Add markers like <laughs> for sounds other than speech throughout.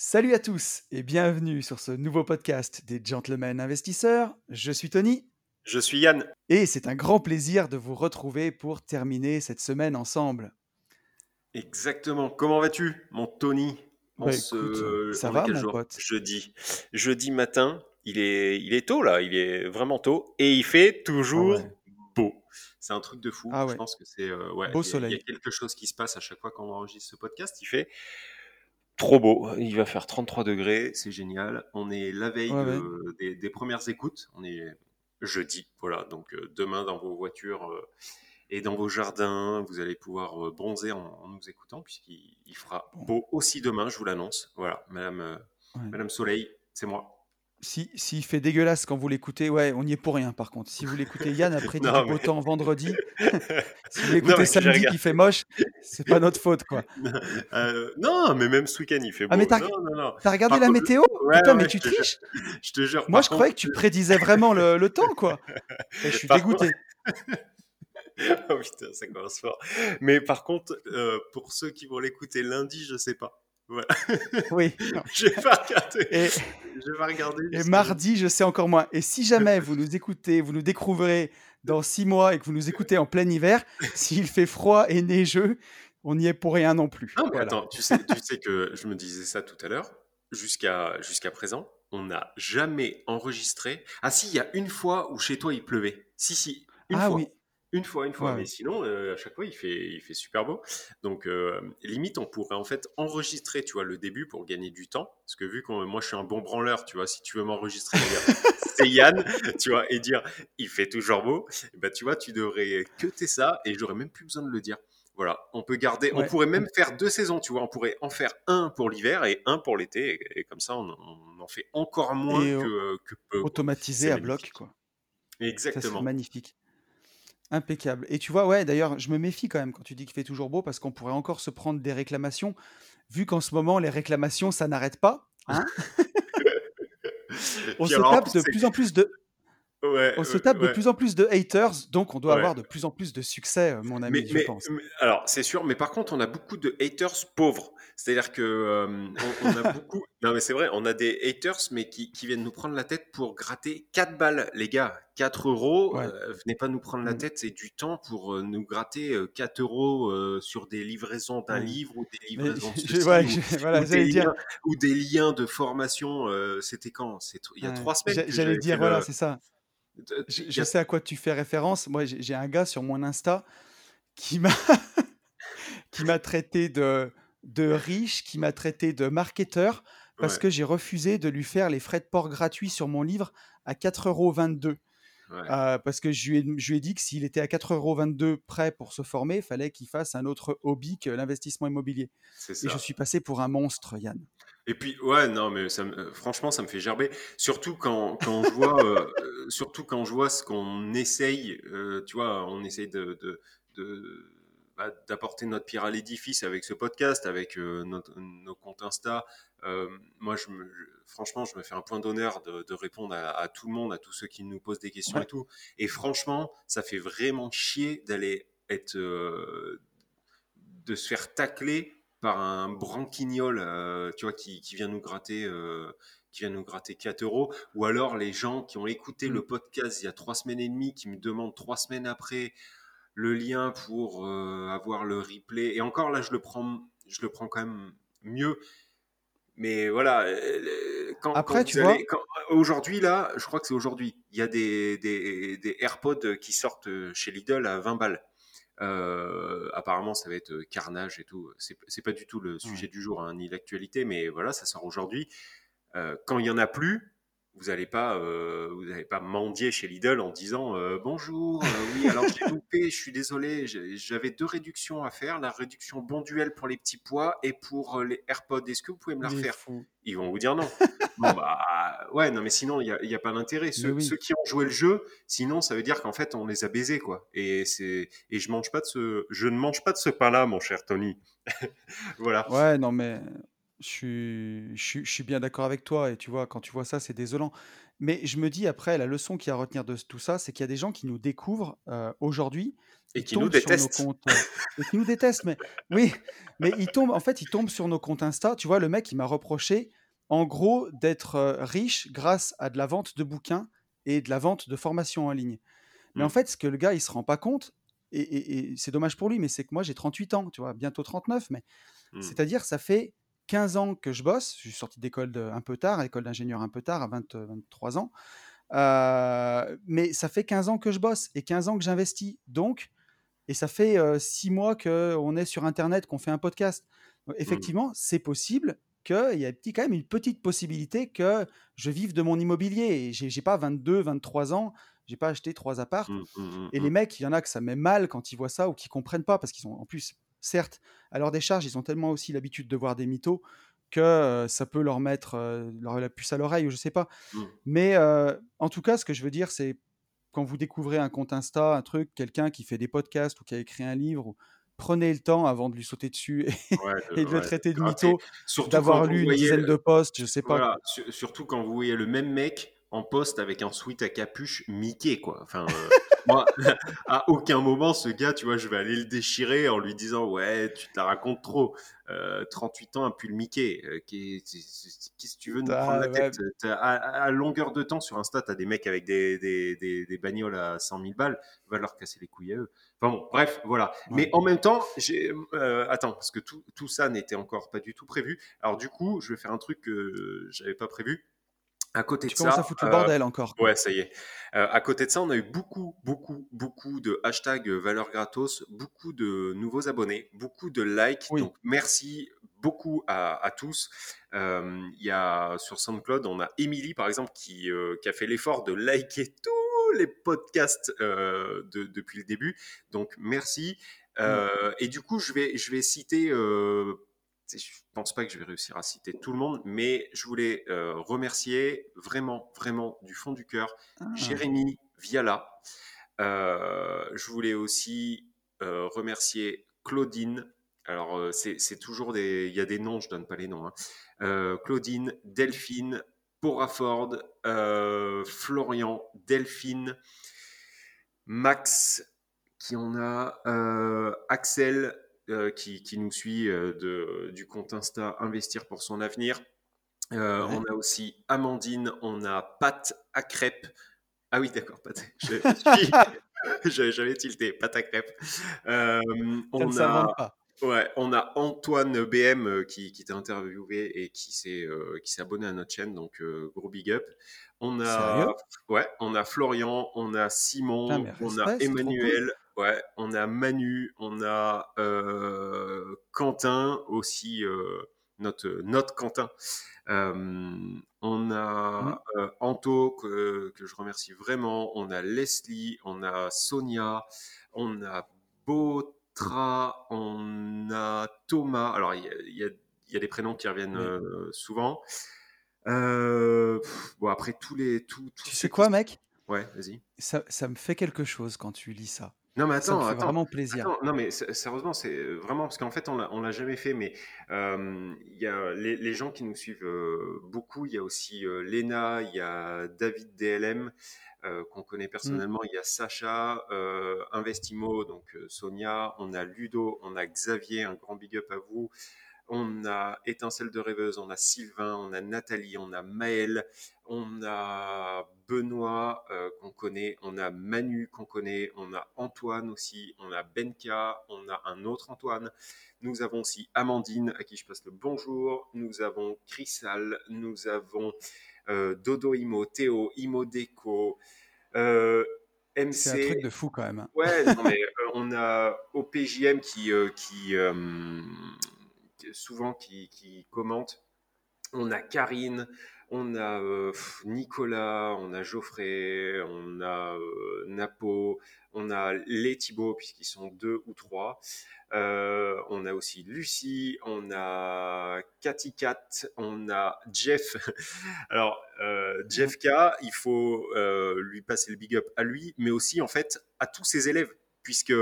Salut à tous et bienvenue sur ce nouveau podcast des Gentlemen Investisseurs. Je suis Tony Je suis Yann. et c'est un grand plaisir de vous retrouver pour terminer cette semaine ensemble. Exactement. Comment vas-tu, mon Tony? En Bah ce... écoute, ça va mon pote? Jeudi. Jeudi matin. Il est, il est tôt là. Il est vraiment tôt. Et il fait Ah toujours ouais, beau. C'est un truc de fou. ah Je pense que c'est. euh, ouais, beau il y, a il y a soleil. quelque chose qui se passe à chaque fois qu'on enregistre ce podcast. Il fait trop beau. Il va faire 33 degrés. C'est génial. On est la veille Ouais, ouais. de, des, des premières écoutes. On est jeudi. Voilà. Donc euh, demain dans vos voitures. euh, et dans vos jardins, vous allez pouvoir euh, bronzer en, en nous écoutant, puisqu'il il fera beau aussi demain, je vous l'annonce. Voilà, Madame, ouais. Madame Soleil, c'est moi. Si, s'il fait dégueulasse quand vous l'écoutez, ouais, on n'y est pour rien par contre. Si vous l'écoutez, Yann a prédit du Non, beau mais. temps vendredi. <laughs> si vous l'écoutez samedi qu'il fait moche, c'est pas notre faute quoi. <laughs> Euh, non, mais même ce week-end, il fait Ah mais beau. t'as, Non, regardé Par la contre, météo? ouais, Putain, mais tu jure. triches? <laughs> Je te jure. Moi je croyais que tu prédisais vraiment le, le temps quoi. Et je suis par contre, dégoûté. oh putain, ça commence fort. Mais par contre, euh, pour ceux qui vont l'écouter lundi, je sais pas. Voilà. Oui. <laughs> Je vais pas regarder. Et, Je vais regarder et mardi, je sais encore moins. Et si jamais <laughs> vous nous écoutez, vous nous découvrirez dans six mois et que vous nous écoutez en plein hiver, <laughs> s'il fait froid et neigeux, on n'y est pour rien non plus. Non, mais Voilà. attends, tu sais, tu sais que je me disais ça tout à l'heure. Jusqu'à jusqu'à présent, on n'a jamais enregistré. Ah si, il y a une fois où chez toi il pleuvait. Si, si, une Ah fois. oui, Une fois, une fois. ouais, Mais sinon, euh, à chaque fois, il fait, il fait super beau. Donc, euh, limite, on pourrait en fait enregistrer, tu vois, le début pour gagner du temps. Parce que vu que moi, je suis un bon branleur, tu vois, si tu veux m'enregistrer, <laughs> c'est Yann, tu vois, et dire il fait toujours beau, bah, tu vois, tu devrais cuter ça et j'aurais même plus besoin de le dire. Voilà, on peut garder, on pourrait même faire deux saisons, tu vois, on pourrait en faire un pour l'hiver et un pour l'été, et, et comme ça, on, on en fait encore moins et euh, que, que peu, automatisé à bloc, quoi. Ça Exactement. magnifique. Impeccable. Et tu vois, ouais, d'ailleurs, je me méfie quand même quand tu dis qu'il fait toujours beau parce qu'on pourrait encore se prendre des réclamations, vu qu'en ce moment, les réclamations, ça n'arrête pas. Hein <laughs> on Puis se alors, tape de plus en plus de, Ouais, on se ouais, tape de plus en plus de haters, donc on doit Ouais. avoir de plus en plus de succès, euh, mon Mais, ami, je mais, pense. mais- alors, c'est sûr, mais par contre, on a beaucoup de haters pauvres. C'est-à-dire que euh, on, on a beaucoup. <laughs> Non, mais c'est vrai, on a des haters, mais qui, qui viennent nous prendre la tête pour gratter 4 balles, les gars. 4 euros, euh, venez pas nous prendre la Mm. tête, c'est du temps pour euh, nous gratter euh, 4 euros sur des livraisons d'un Ouais. livre ou des <laughs> livraisons de je, ceci ou, je- voilà, ou des dire, liens, ou des liens de formation. C'était quand? Il y a ouais, 3 semaines j'allais dire, voilà, c'est ça. Je, sais à quoi tu fais référence. Moi, j'ai un gars sur mon Insta qui m'a <laughs> qui m'a traité de, de riche, qui m'a traité de marketeur, parce Ouais, que j'ai refusé de lui faire les frais de port gratuits sur mon livre à 4,22 euros. Euh, parce que je lui ai, je lui ai dit que s'il était à 4,22 euros prêt pour se former, il fallait qu'il fasse un autre hobby que l'investissement immobilier. Et je suis passé pour un monstre, Yann. Et puis, ouais, non, mais ça, me- euh, franchement, ça me fait gerber. Surtout quand, quand je vois, euh, <laughs> euh, surtout quand je vois ce qu'on essaye, euh, tu vois, on essaye de, de, de- bah, d'apporter notre pierre à l'édifice avec ce podcast, avec euh, notre- nos comptes Insta. Euh, moi, je me, je- franchement, je me fais un point d'honneur de, de répondre à, à tout le monde, à tous ceux qui nous posent des questions Ouais. et tout. Et franchement, ça fait vraiment chier d'aller être, euh, de se faire tacler par un branquignol, euh, tu vois, qui, qui vient nous gratter, euh, qui vient nous gratter 4 euros, ou alors les gens qui ont écouté Mm. le podcast il y a trois semaines et demie, qui me demandent trois semaines après le lien pour euh, avoir le replay. Et encore là, je le prends, je le prends quand même mieux. Mais voilà, quand, Après, tu vois, aujourd'hui là, je crois que c'est aujourd'hui, il y a des, des, des AirPods qui sortent chez Lidl à 20 balles. Euh, apparemment, ça va être euh, carnage et tout. C'est pas du tout le sujet du jour, hein, ni l'actualité, mais voilà, ça sort aujourd'hui. Euh, quand il y en a plus, vous n'allez pas, euh, vous pas mendier chez Lidl en disant euh, bonjour, euh, oui, alors j'ai loupé, je suis désolé, j'avais deux réductions à faire, la réduction bon duel pour les petits pois et pour les AirPods. Est-ce que vous pouvez me la refaire. Ils vont vous dire non. <laughs> Bon bah ouais, non mais sinon il n'y a, pas d'intérêt. Ceux, ceux qui ont joué le jeu, sinon ça veut dire qu'en fait on les a baisés quoi. Et c'est et je mange pas de ce, je ne mange pas de ce pain là, mon cher Tony. <laughs> voilà. Ouais, non, mais Je suis, je suis, je suis bien d'accord avec toi et tu vois, quand tu vois ça, c'est désolant. Mais je me dis après, la leçon qu'il y a à retenir de tout ça, c'est qu'il y a des gens qui nous découvrent euh, aujourd'hui, Et ils qui nous tombent sur nos détestent. comptes euh, et qui nous détestent. Mais oui, mais ils tombent, en fait, ils tombent sur nos comptes Insta. Tu vois, le mec, il m'a reproché, en gros, d'être euh, riche grâce à de la vente de bouquins et de la vente de formations en ligne. Mais en Mm, fait, ce que le gars, il se rend pas compte, et, et- et c'est dommage pour lui, mais c'est que moi, j'ai 38 ans, tu vois, bientôt 39, mais mm, c'est-à-dire, ça fait 15 ans que je bosse. Je suis sorti d'école un peu tard, école d'ingénieur un peu tard, à 20, 23 ans. Euh, mais ça fait 15 ans que je bosse et 15 ans que j'investis. Donc, et ça fait euh, 6 mois qu'on est sur Internet, qu'on fait un podcast. Donc, mm, effectivement, c'est possible qu'il y a petit- quand même une petite possibilité que je vive de mon immobilier. J'ai j'ai pas 22, 23 ans, j'ai pas acheté trois apparts. mm, mm, mm, Et les mm. mecs, il y en a que ça met mal quand ils voient ça ou qui comprennent pas parce qu'ils ont, en plus, certes, à leur décharge, ils ont tellement aussi l'habitude de voir des mythos que euh, ça peut leur mettre euh, leur, la puce à l'oreille ou je sais pas. mm. Mais euh, en tout cas, ce que je veux dire, c'est quand vous découvrez un compte Insta, un truc, quelqu'un qui fait des podcasts ou qui a écrit un livre, prenez le temps avant de lui sauter dessus Ouais, <laughs> et, de, le traiter de mytho, d'avoir lu une dizaine de posts, je sais pas Voilà, surtout quand vous voyez le même mec en poste avec un sweat à capuche Mickey, quoi. Enfin, euh, moi, <laughs> à aucun moment, ce gars, tu vois, je vais aller le déchirer en lui disant, ouais, tu te la racontes trop. Euh, 38 ans, un pull Mickey. Euh, qu'est- Qu'est-ce que tu veux nous prendre la tête? T'as- À, à longueur de temps sur Insta, t'as des mecs avec des, des, des, des bagnoles à 100 000 balles. Va leur casser les couilles à eux. Enfin bon, bref, voilà. Mais en même temps, j'ai, euh, attends, parce que tout, tout ça n'était encore pas du tout prévu. Alors du coup, je vais faire un truc que j'avais pas prévu. À côté de Tu commences ça, à foutre le euh, bordel encore, ouais, ça y est. Euh, à côté de ça, on a eu beaucoup, beaucoup, beaucoup de hashtags valeurs gratos, beaucoup de nouveaux abonnés, beaucoup de likes. Oui, Donc merci beaucoup à, à tous. Euh, Il y a sur SoundCloud, on a Émilie par exemple qui, euh, qui a fait l'effort de liker <laughs> tous les podcasts euh, de- depuis le début. Donc merci. Euh, et du coup, je vais, je vais citer. Je pense pas que je vais réussir à citer tout le monde, mais je voulais euh, remercier vraiment, vraiment du fond du cœur ah, Jérémy Viala. Euh, je voulais aussi euh, remercier Claudine. Alors, c'est toujours des. Il y a des noms, je donne pas les noms. hein. Claudine, Delphine, Poraford, Florian, Delphine, Max, qui en a, Axel, euh, qui, qui nous suit euh, de, du compte Insta Investir pour son avenir. Euh, on a aussi Amandine, on a Pat à crêpes. Ah oui, d'accord, Pat. <laughs> J'avais tilté, Pat à crêpes. On a pas. Ouais, on a Antoine BM qui, qui t'a interviewé et qui s'est euh, qui s'est abonné à notre chaîne, donc euh, gros big up. On a ouais, on a Florian, on a Simon, on a. Emmanuel, ouais, on a Manu, on a euh, Quentin aussi, euh, notre notre Quentin. Euh, on a euh, Anto que, que je remercie vraiment. On a Leslie, on a Sonia, on a Botra, on a Thomas. Alors, il y a, y a- il y a des prénoms qui reviennent euh, souvent. Euh, pff, bon, après, tous les. Tous, tous tu sais quoi, mec? Ouais, vas-y. Ça, ça me fait quelque chose quand tu lis ça. Non, mais Ça me attends, fait attends. vraiment plaisir. Attends, non, mais sérieusement, c'est vraiment parce qu'en fait, on l'a, on l'a jamais fait, mais euh, il y a les, les gens qui nous suivent euh, beaucoup. Il y a aussi euh, Léna, il y a David DLM, euh, qu'on connaît Mm. personnellement. Il y a Sacha, euh, Investimo, donc euh, Sonia. On a Ludo, on a Xavier, un grand big up à vous. On a Étincelle de rêveuse, on a Sylvain, on a Nathalie, on a Maël, on a Benoît euh, qu'on connaît, on a Manu qu'on connaît, on a Antoine aussi, on a Benka, on a un autre Antoine. Nous avons aussi Amandine à qui je passe le bonjour. Nous avons Chrysal, nous avons euh, Dodo Imo, Théo, Imo Deco, euh, C'est un truc MC. de fou quand même. hein. Ouais, non, mais <laughs> euh, on a OPJM qui, euh, qui euh, souvent qui, qui commente. On a Karine, on a euh, Nicolas, on a Geoffrey, on a euh, Napo, on a les Thibaut, puisqu'ils sont deux ou trois. Euh, on a aussi Lucie, on a Cathy Cat, on a Jeff. <laughs> Alors. Jeff K, il faut lui passer le big up à lui, mais aussi en fait à tous ses élèves puisque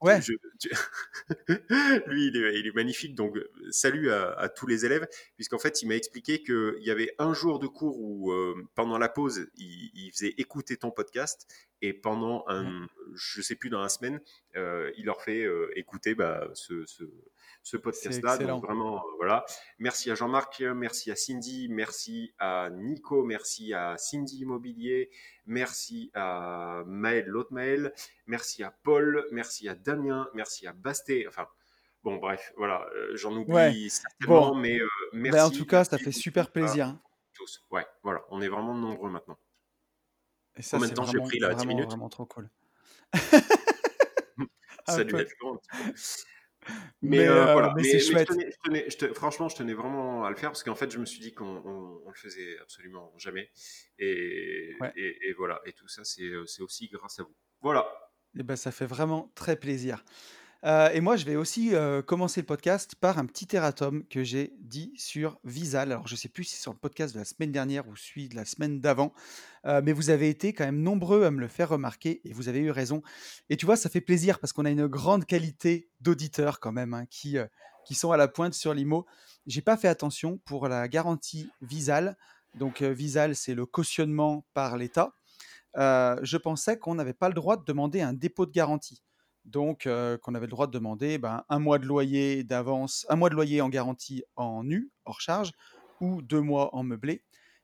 Ouais. je- tu- <laughs> lui, il est, il est magnifique. Donc, euh, salut à, à tous les élèves, puisqu'en fait, il m'a expliqué qu'il y avait un jour de cours où, euh, pendant la pause, il, il faisait écouter ton podcast, et pendant un, je sais plus, dans la semaine, euh, il leur fait euh, écouter bah, ce, ce, ce podcast-là. Donc, vraiment, euh, voilà. Merci à Jean-Marc, merci à Cindy, merci à Nico, merci à Cindy Immobilier, merci à Maël, l'autre Maël, merci à Paul, merci à Damien, merci à Basté. Enfin, bon, bref, voilà, j'en oublie Ouais. certainement, Bon. mais euh, Ben, merci. en tout cas, ça fait super plaisir. tous. Ouais, voilà, on est vraiment nombreux maintenant. Et ça, Combien de c'est temps j'ai pris là? 10 vraiment, minutes? vraiment trop cool. <laughs> Ça Un a dû peu. être long un petit peu. Mais, Mais, euh, euh, voilà, mais mais, je chouette. tenais, je tenais- je te- franchement, je tenais vraiment à le faire parce qu'en fait, je me suis dit qu'on on, on le faisait absolument jamais. Et, Ouais. et, et voilà, et tout ça, c'est euh, c'est aussi grâce à vous. Voilà. Et ben, ça fait vraiment très plaisir. Euh, et moi, je vais aussi euh, commencer le podcast par un petit erratum que j'ai dit sur Visal. Alors, je ne sais plus si c'est sur le podcast de la semaine dernière ou celui de la semaine d'avant, euh, mais vous avez été quand même nombreux à me le faire remarquer et vous avez eu raison. Et tu vois, ça fait plaisir parce qu'on a une grande qualité d'auditeurs quand même hein, qui, qui sont à la pointe sur l'IMO. J'ai pas fait attention pour la garantie Visal. Donc, Visal, c'est le cautionnement par l'État. Je pensais qu'on n'avait pas le droit de demander un dépôt de garantie. Donc, euh, qu'on avait le droit de demander ben, un mois de loyer d'avance, un mois de loyer en garantie en nu, hors charge, ou deux mois en meublé.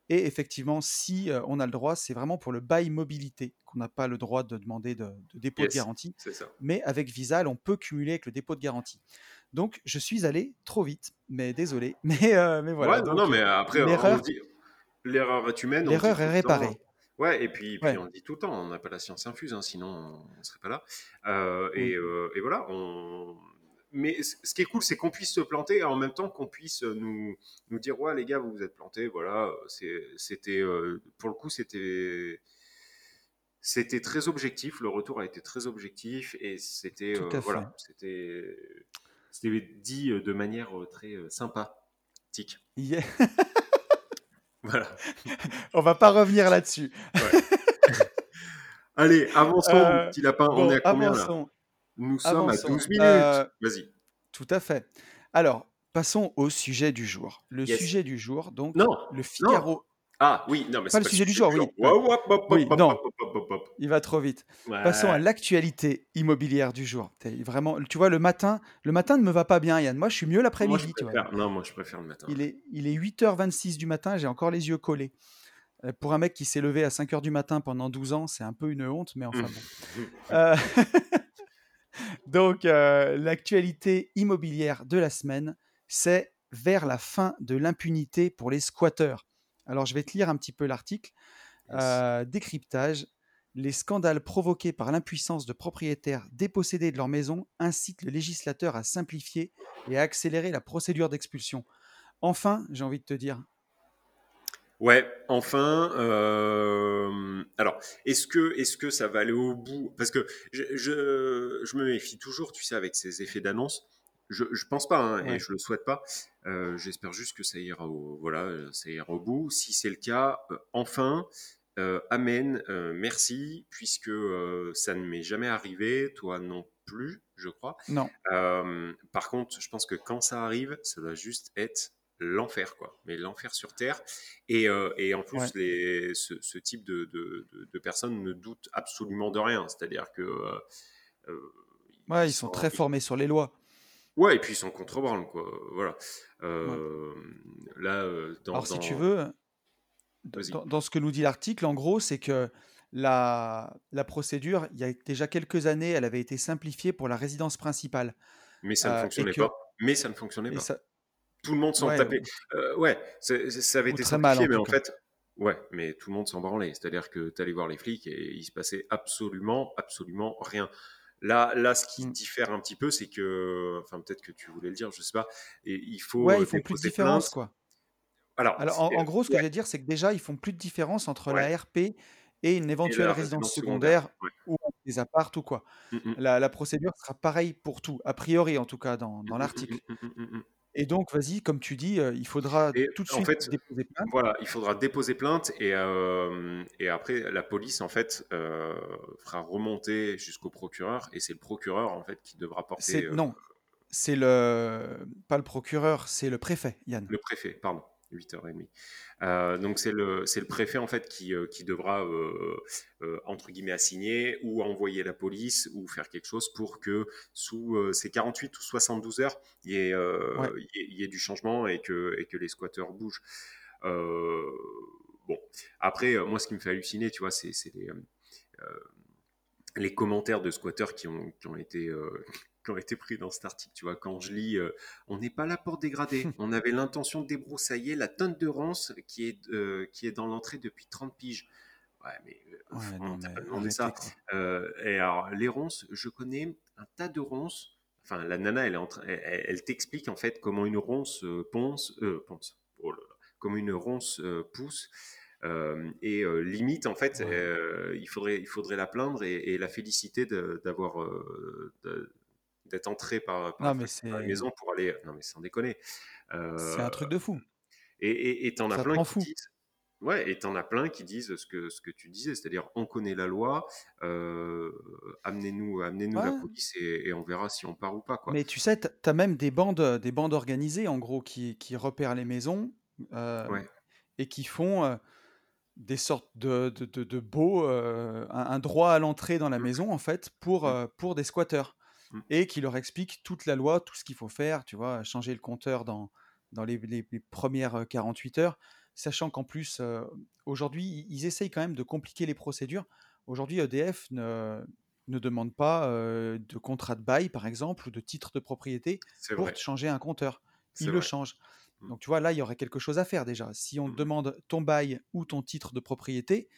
Et effectivement, si euh, on a le droit, c'est vraiment pour le bail mobilité qu'on n'a pas le droit de demander de, de dépôt de garantie. ça. Mais avec Visal, on peut cumuler avec le dépôt de garantie. Donc, je suis allé trop vite, mais désolé. <laughs> Mais, euh, mais voilà. ouais, non, non, mais après, l'erreur- est humaine. l'erreur est réparée. Ouais, et puis, on le dit tout le temps, on n'a pas la science infuse, hein, sinon on ne serait pas là. Euh, Oui. et, euh, et voilà. On... Mais ce qui est cool, c'est qu'on puisse se planter et en même temps qu'on puisse nous, nous dire Ouais, les gars, vous vous êtes plantés. Voilà, c'était. euh, pour le coup, c'était. C'était très objectif, le retour a été très objectif et c'était voilà, c'était dit de manière très sympathique. Yeah. <laughs> Voilà. <laughs> On va pas revenir là-dessus. <laughs> Allez, avançons, Euh, petit lapin. on est à combien là? Nous sommes Avançons. à 12 minutes. Euh, Vas-y. Tout à fait. Alors, passons au sujet du jour. Le Yes. sujet du jour, donc, Non. le Figaro. Ah oui, non, mais Pas c'est le sujet du jour, oui. Non. Il va trop vite. Ouais. Passons à l'actualité immobilière du jour. Vraiment, tu vois, le matin, le matin ne me va pas bien, Yann. Moi, je suis mieux l'après-midi. Non, moi, je préfère le matin. Il est, il est 8h26 du matin, j'ai encore les yeux collés. Euh, Pour un mec qui s'est levé à 5h du matin pendant 12 ans, c'est un peu une honte, mais enfin bon. <laughs> Euh, <laughs> Donc, euh, l'actualité immobilière de la semaine, c'est vers la fin de l'impunité pour les squatteurs. Alors, je vais te lire un petit peu l'article. Euh, décryptage. Les scandales provoqués par l'impuissance de propriétaires dépossédés de leur maison incitent le législateur à simplifier et à accélérer la procédure d'expulsion. Enfin, j'ai envie de te dire, Ouais, enfin. euh, Alors, est-ce que, est que ça va aller au bout? Parce que je, je, je me méfie toujours, tu sais, avec ces effets d'annonce. Je, je pense pas, hein, Ouais. et je le souhaite pas. Euh, J'espère juste que ça ira au, voilà, ça ira au bout. Si c'est le cas, euh, enfin, euh, amen, euh, merci, puisque euh, ça ne m'est jamais arrivé, toi non plus, je crois. non, Euh, par contre, je pense que quand ça arrive, ça doit juste être l'enfer, quoi. Mais l'enfer sur Terre. Et, euh, et en plus, Ouais. les, ce, ce type de, de, de- de personnes ne doutent absolument de rien. C'est-à-dire que. euh, euh, ouais, ils sont très formés sur les lois. Ouais, et puis ils sont contre-branle, quoi. Voilà. Euh, Là, euh, dans. Alors, si tu veux, dans, dans ce que nous dit l'article, en gros, c'est que la, la procédure, il y a déjà quelques années, elle avait été simplifiée pour la résidence principale. Mais ça Euh, ne et fonctionnait que- pas. Mais ça ne fonctionnait Et pas. ça, Tout le monde s'en Ouais, tapait. ou- Euh, ouais, ça avait ou été mal, simplifié, en mais en cas. fait, ouais, mais tout le monde s'en branlait. C'est-à-dire que tu allais voir les flics et il se passait absolument, absolument rien. Là, là, ce qui Mm. diffère un petit peu, c'est que, enfin, peut-être que tu voulais le dire, je sais pas, et il faut ouais, euh, ils font plus de différence, quoi. Alors, Alors, en, gros, ce que ouais, je vais dire, c'est que déjà, ils font plus de différence entre Ouais. la RP et une éventuelle résidence résidence secondaire secondaire, ouais. ou des apparts ou quoi. Mm, mm. La, la procédure sera pareille pour tout, a priori en tout cas dans, dans l'article. mm. Et donc, vas-y, comme tu dis, euh, il faudra Et tout de en suite fait, déposer plainte. voilà, il faudra déposer plainte et, euh, et après la police en fait euh, fera remonter jusqu'au procureur et c'est le procureur en fait qui devra porter non, c'est le pas le procureur, c'est le préfet, Yann. le préfet, pardon. 8h30. Euh, donc c'est le, c'est le préfet en fait qui, euh, qui devra euh, euh, entre guillemets assigner ou envoyer la police ou faire quelque chose pour que sous ces 48 ou 72 heures il y ait, Ouais. il y ait- il y ait du changement et que, et que les squatteurs bougent. Bon, après moi ce qui me fait halluciner, tu vois, c'est, les, les commentaires de squatteurs qui ont, qui ont été euh, qui ont été pris dans cet article. Tu vois, quand je lis, euh, on n'est pas là pour dégrader. <laughs> On avait l'intention de débroussailler la tonne de ronces qui est, euh, qui est dans l'entrée depuis 30 piges. Ouais, mais euh, Ouais, on mais pas demandé ça. Euh, et alors, les ronces, je connais un tas de ronces. Enfin, la nana, elle, est en train- elle, elle- elle t'explique en fait comment une ronce ponce, ponce, oh là là, comment une ronce pousse. Euh, et euh, limite, en fait, Ouais. euh, il, faudrait, il faudrait la plaindre et, et la féliciter d'avoir d'être entrée par, par Non, la mais c'est maison pour aller. Non, mais sans déconner. c'est Euh, un truc de fou. et t'en as plein qui fou. disent. Ouais, et t'en as plein qui disent ce que, ce que tu disais, c'est-à-dire on connaît la loi, euh, amenez-nous amenez-nous la Ouais. police et, et on verra si on part ou pas, quoi. Mais tu sais, tu as même des bandes, des bandes organisées, en gros, qui, qui repèrent les maisons euh, Ouais, et qui font euh, des sortes de, de, de, de euh, un, un droit à l'entrée dans la Mm, maison, en fait, pour, mm, euh, pour des squatteurs. Mm. Et qui leur expliquent toute la loi, tout ce qu'il faut faire, tu vois, changer le compteur dans, dans les, les- les premières euh, 48 heures, sachant qu'en plus, euh, aujourd'hui, ils essayent quand même de compliquer les procédures. Aujourd'hui, EDF ne, ne demande pas euh, de contrat de bail, par exemple, ou de titre de propriété pour vrai, te changer un compteur. Ils le vrai. changent. Mm, Donc, tu vois, là, il y aurait quelque chose à faire déjà. Si on te mm, demande ton bail ou ton titre de propriété,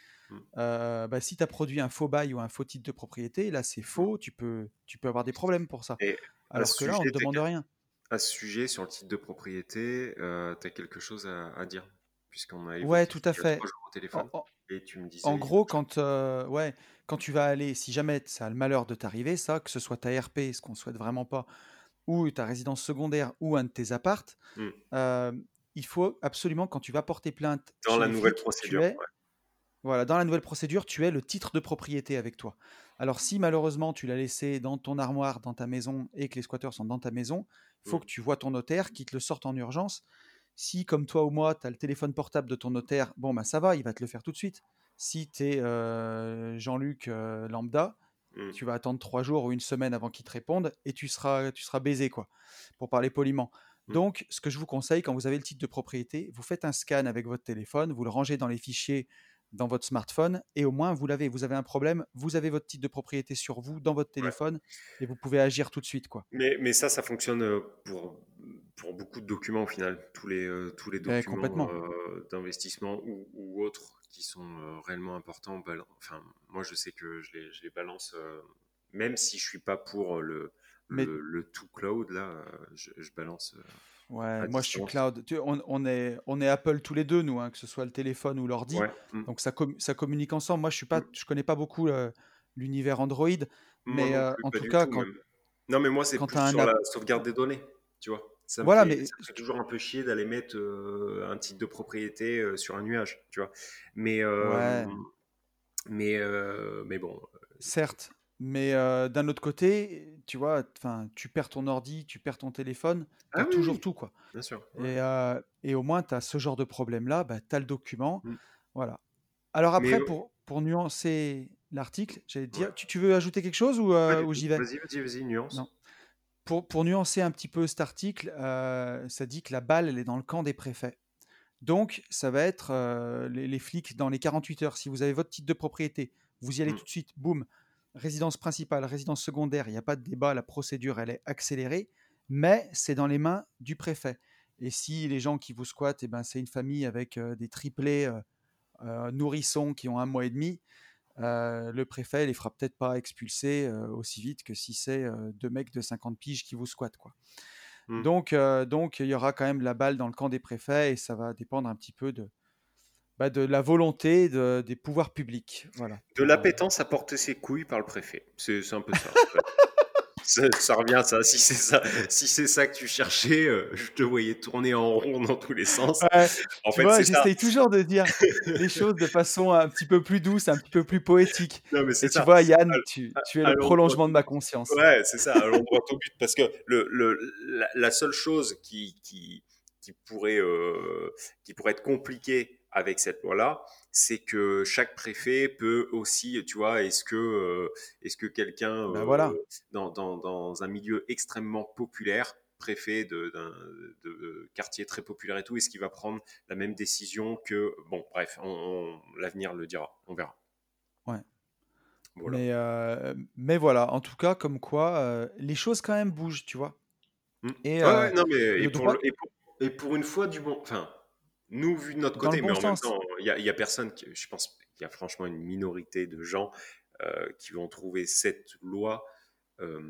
euh, bah, si tu as produit un faux bail ou un faux titre de propriété, là, c'est mm. faux, tu peux, tu peux avoir des problèmes pour ça. Et Alors que là, on ne demande rien. à ce sujet, sur le titre de propriété, euh, tu as quelque chose à, à dire, puisqu'on a Ouais, tout à fait. au En, téléphone, en- et tu me en disais, a gros, quand, euh, ouais, quand tu vas aller, si jamais ça a le malheur de t'arriver, ça, que ce soit ta RP, ce qu'on souhaite vraiment pas, ou ta résidence secondaire, ou un de tes appartes, Mm. euh, il faut absolument, quand tu vas porter plainte Dans la nouvelle flics, tu procédure, es, ouais. Voilà, dans la nouvelle procédure, tu es le titre de propriété avec toi. Alors, si malheureusement tu l'as laissé dans ton armoire, dans ta maison, et que les squatteurs sont dans ta maison, il faut que tu vois ton notaire qui te le sorte en urgence. Si, comme toi ou moi, tu as le téléphone portable de ton notaire, bon, bah ça va, il va te le faire tout de suite. Si tu es Jean-Luc euh, Lambda, Mm. tu vas attendre trois jours ou une semaine avant qu'il te réponde et tu seras, tu seras baisé, quoi, pour parler poliment. Mm. Donc, ce que je vous conseille, quand vous avez le titre de propriété, vous faites un scan avec votre téléphone, vous le rangez dans les fichiers dans votre smartphone et au moins vous l'avez. Vous avez un problème, vous avez votre titre de propriété sur vous, dans votre Ouais. téléphone et vous pouvez agir tout de suite, quoi. Mais, mais ça, ça fonctionne euh, pour, pour beaucoup de documents au final. Tous les, euh, tous les documents euh, d'investissement ou, ou autres qui sont euh, réellement importants. Enfin, moi, je sais que je les, je les balance, même si je suis pas pour le, Mais le, le tout cloud, là, euh, je, je balance euh, ouais, moi je suis cloud. Tu- on, on est, on est Apple tous les deux, nous, hein, que ce soit le téléphone ou l'ordi. Ouais. mm, Donc ça, com- ça communique ensemble. Moi, je suis pas, mm. je connais pas beaucoup euh, l'univers Android, Moi mais euh, plus, en tout cas, tout quand, même. Non, mais moi, c'est plus sur app, la sauvegarde des données, tu vois. Ça me voilà, fait, mais ça me fait toujours un peu chier d'aller mettre euh, un titre de propriété sur un nuage, tu vois. Mais, ouais, mais, mais bon, certes. Mais euh, d'un autre côté, tu vois, tu perds ton ordi, tu perds ton téléphone, tu ah as oui, toujours oui, tout, quoi. bien sûr. ouais. Et, euh, et au moins, tu as ce genre de problème-là, bah, tu as le document. Mm. Voilà. Alors après, pour, pour nuancer l'article, j'allais ouais. dire, tu, tu veux ajouter quelque chose ou, euh, j'y vais? Vas-y, vas-y, vas-y, Non. nuance. Pour, pour nuancer un petit peu cet article, ça dit que la balle, elle est dans le camp des préfets. Donc, ça va être les, les flics dans les 48 heures. Si vous avez votre titre de propriété, vous y allez Mm. tout de suite, boum, résidence principale, résidence secondaire, il n'y a pas de débat, la procédure, elle est accélérée, mais c'est dans les mains du préfet. Et si les gens qui vous squattent, eh ben, c'est une famille avec euh, des triplés euh, euh, nourrissons qui ont un mois et demi, euh, le préfet les fera peut-être pas expulser aussi vite que si c'est deux mecs de 50 piges qui vous squattent. Quoi. Mm. Donc, donc, il y aura quand même la balle dans le camp des préfets et ça va dépendre un petit peu de, bah, de la volonté de- des pouvoirs publics. Voilà. De euh, l'appétence à porter ses couilles par le préfet. C'est un peu ça, en fait. <laughs> ça, revient ça. Si c'est ça, si c'est ça que tu cherchais, euh, je te voyais tourner en rond dans tous les sens. en tu fait, j'essaye toujours de dire les choses de façon un petit peu plus douce, un petit peu plus poétique. Non, mais Et tu vois, Yann, tu, tu es le prolongement de ma conscience. Ouais, c'est ça, allons droit au but. Parce que le, le, la, seule chose qui, qui, qui pourrait, euh, qui pourrait être compliquée avec cette loi-là, c'est que chaque préfet peut aussi, tu vois, est-ce que, euh, est-ce que quelqu'un ben voilà. Euh, dans, dans, dans, un milieu extrêmement populaire, préfet de, de, quartier très populaire et tout, est-ce qu'il va prendre la même décision que, bon, bref, on, l'avenir le dira, on verra. Ouais. Mais, euh, mais voilà, en tout cas, comme quoi, les choses quand même bougent, tu vois. Mmh. Et, ouais, non, mais et pour, et, pour, et pour une fois, du bon, enfin, nous, vu de notre côté, mais en même temps, il n'y a, personne, qui, je pense qu'il y a franchement une minorité de gens euh, qui vont trouver cette loi. Euh,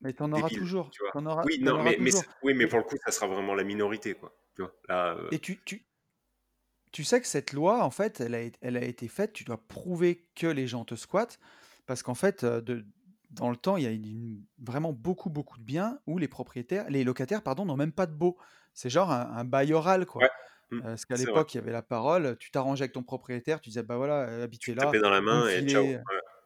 mais tu en auras toujours. Tu vois. auras, oui, non, mais, oui, mais pour le coup, ça sera vraiment la minorité. Quoi. Tu vois, là, euh Et tu, tu, tu sais que cette loi, en fait, elle a, elle a été faite, tu dois prouver que les gens te squattent, parce qu'en fait, de, dans le temps, il y a vraiment beaucoup, beaucoup de biens où les propriétaires, les locataires, pardon, n'ont même pas de beau. C'est genre un, bail oral, quoi. Mmh, parce qu'à l'époque, il y avait la parole, tu t'arrangeais avec ton propriétaire, tu disais, bah voilà, habituez là. Tu dans la main et ciao.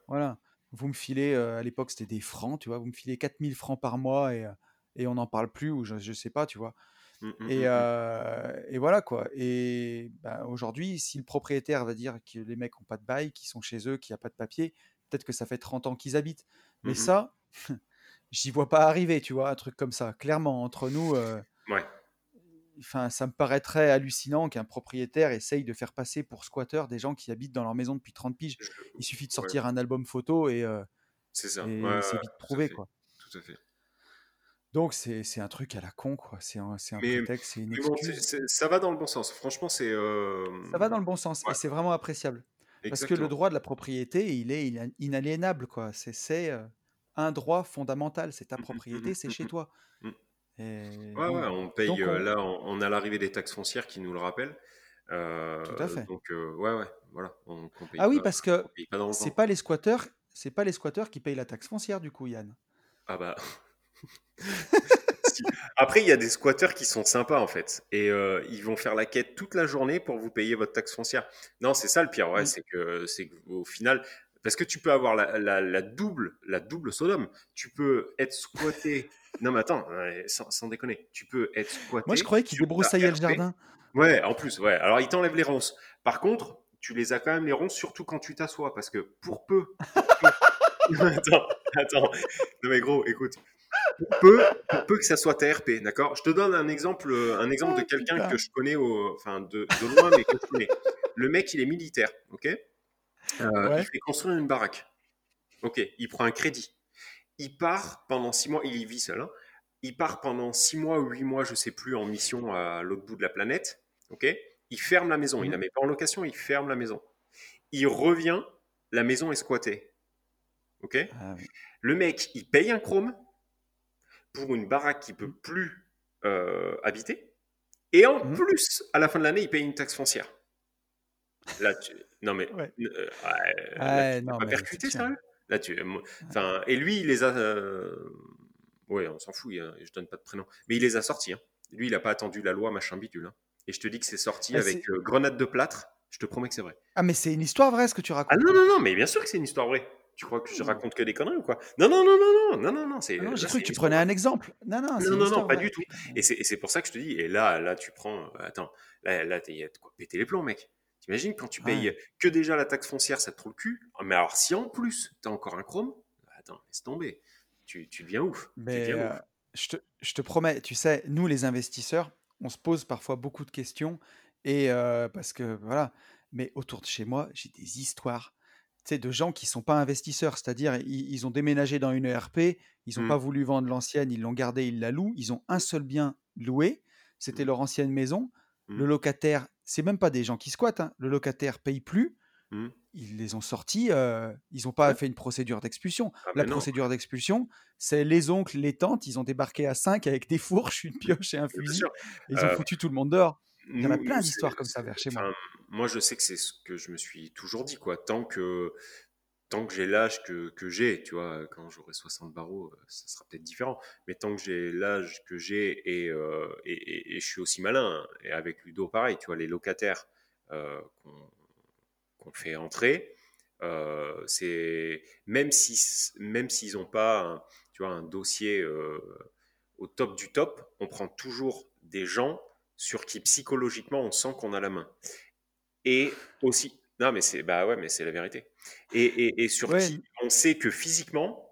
Voilà, vous me filez, à l'époque, c'était des francs, tu vois, vous me filez 4000 francs par mois et, et on n'en parle plus, ou je, ne sais pas, tu vois. Mmh, mmh, et, et, voilà, quoi. Et bah, aujourd'hui, si le propriétaire va dire que les mecs n'ont pas de bail, qu'ils sont chez eux, qu'il n'y a pas de papier, peut-être que ça fait 30 ans qu'ils habitent. Mais ça, <laughs> j'y vois pas arriver, tu vois, un truc comme ça. Clairement, entre nous, ouais enfin, ça me paraîtrait hallucinant qu'un propriétaire essaye de faire passer pour squatter des gens qui habitent dans leur maison depuis 30 piges. Il suffit de sortir un album photo et, euh, c'est ça. c'est vite prouvé. Quoi. Tout à fait. Donc c'est un truc à la con, quoi. C'est un, un prétexte, c'est une excuse. ça va dans le bon sens. Franchement, c'est. Ça va dans le bon sens et c'est vraiment appréciable. Parce que le droit de la propriété, il est inaliénable, quoi. C'est euh, un droit fondamental. C'est ta mmh, mmh, propriété, mmh, c'est chez toi. Ouais, ouais, on paye, euh, là, on, a l'arrivée des taxes foncières qui nous le rappellent. Euh, Tout à fait. Donc, euh, ouais, ouais, voilà. ah oui, parce que c'est pas les squatteurs, c'est pas les squatteurs qui payent la taxe foncière, du coup, Yann. Ah bah. <laughs> Après, il y a des squatteurs qui sont sympas en fait, et ils vont faire la quête toute la journée pour vous payer votre taxe foncière. Non, c'est ça le pire, ouais, c'est que c'est au final, parce que tu peux avoir la, la, double, la double Sodome. Tu peux être squatté. Non, mais attends, sans, déconner. Tu peux être squatté. Moi, je croyais qu'il débroussaillait le jardin. Ouais, en plus, ouais. Alors, il t'enlève les ronces. Par contre, tu les as quand même les ronces, surtout quand tu t'assois, parce que pour peu. <laughs> attends, attends. Non, mais gros, écoute. Pour peu, pour peu que ça soit TRP, d'accord? Je te donne un exemple, un exemple de oh, quelqu'un que je connais, au, enfin de, de loin, mais que je connais. Le mec, il est militaire, ok? Euh, il fait construire une baraque. Ok, il prend un crédit. Il part pendant six mois, il y vit seul. Hein. Il part pendant six mois ou huit mois, je sais plus, en mission à l'autre bout de la planète. Ok, il ferme la maison. Il mhm. la met pas en location, il ferme la maison. Il revient, la maison est squattée. Ok, ah le mec, il paye un chrome pour une baraque qu'il peut mhm. plus euh, habiter. Et en mhm. plus, à la fin de l'année, il paye une taxe foncière. Là, tu, non, mais. <laughs> Ouais. Euh, non, pas percuté, ça Là, tu. Enfin, et lui, il les a. Euh... Ouais, on s'en fout, je donne pas de prénom. Mais il les a sortis. Hein. Lui, il a pas attendu la loi, machin bidule. Hein. Et je te dis que c'est sorti ah, avec euh, grenade de plâtre. Je te promets que c'est vrai. Ah, mais c'est une histoire vraie ce que tu racontes. Ah non, non, non, mais bien sûr que c'est une histoire vraie. Tu crois que je raconte que des conneries ou quoi? Non, non, non, non, non, non, non, non. Ah j'ai cru que tu prenais un exemple. Non, non, non, non, non, pas du tout. Et c'est pour ça que je te dis. Et là, là, tu prends. Euh, attends, là, là, de quoi péter les plombs, mec. T'imagines quand tu payes que déjà la taxe foncière, ça te trouve le cul. Mais alors, si en plus, tu as encore un chrome, bah, attends, laisse tomber. Tu, tu deviens ouf. Mais euh, Je, te, je, te, promets, tu sais, nous les investisseurs, on se pose parfois beaucoup de questions. Et euh, parce que voilà, mais autour de chez moi, j'ai des histoires de gens qui sont pas investisseurs, c'est-à-dire ils, ont déménagé dans une ERP, ils n'ont mmh. pas voulu vendre l'ancienne, ils l'ont gardée, ils la louent, ils ont un seul bien loué, c'était mmh. leur ancienne maison, le mmh. locataire, c'est même pas des gens qui squattent, hein. le locataire paye plus. Mmh. Ils les ont sortis, euh, ils n'ont pas fait une procédure d'expulsion. Ah, la procédure d'expulsion, c'est les oncles, les tantes, ils ont débarqué à 5 avec des fourches, une pioche et un fusil. ils ont euh, foutu tout le monde dehors. Il y en a plein d'histoires comme ça vers chez moi. Moi, je sais que c'est ce que je me suis toujours dit, quoi. Tant que tant que j'ai l'âge que, que j'ai, tu vois, quand j'aurai 60 barreaux, ça sera peut-être différent. Mais tant que j'ai l'âge que j'ai et, et, et, je suis aussi malin, hein, et avec Ludo, pareil, tu vois, les locataires qu'on fait entrer, c'est même si même s'ils n'ont pas, tu vois, un dossier au top du top, on prend toujours des gens sur qui psychologiquement on sent qu'on a la main. Et aussi, non mais c'est bah ouais, mais c'est la vérité. Et, et, sur qui on sait que physiquement,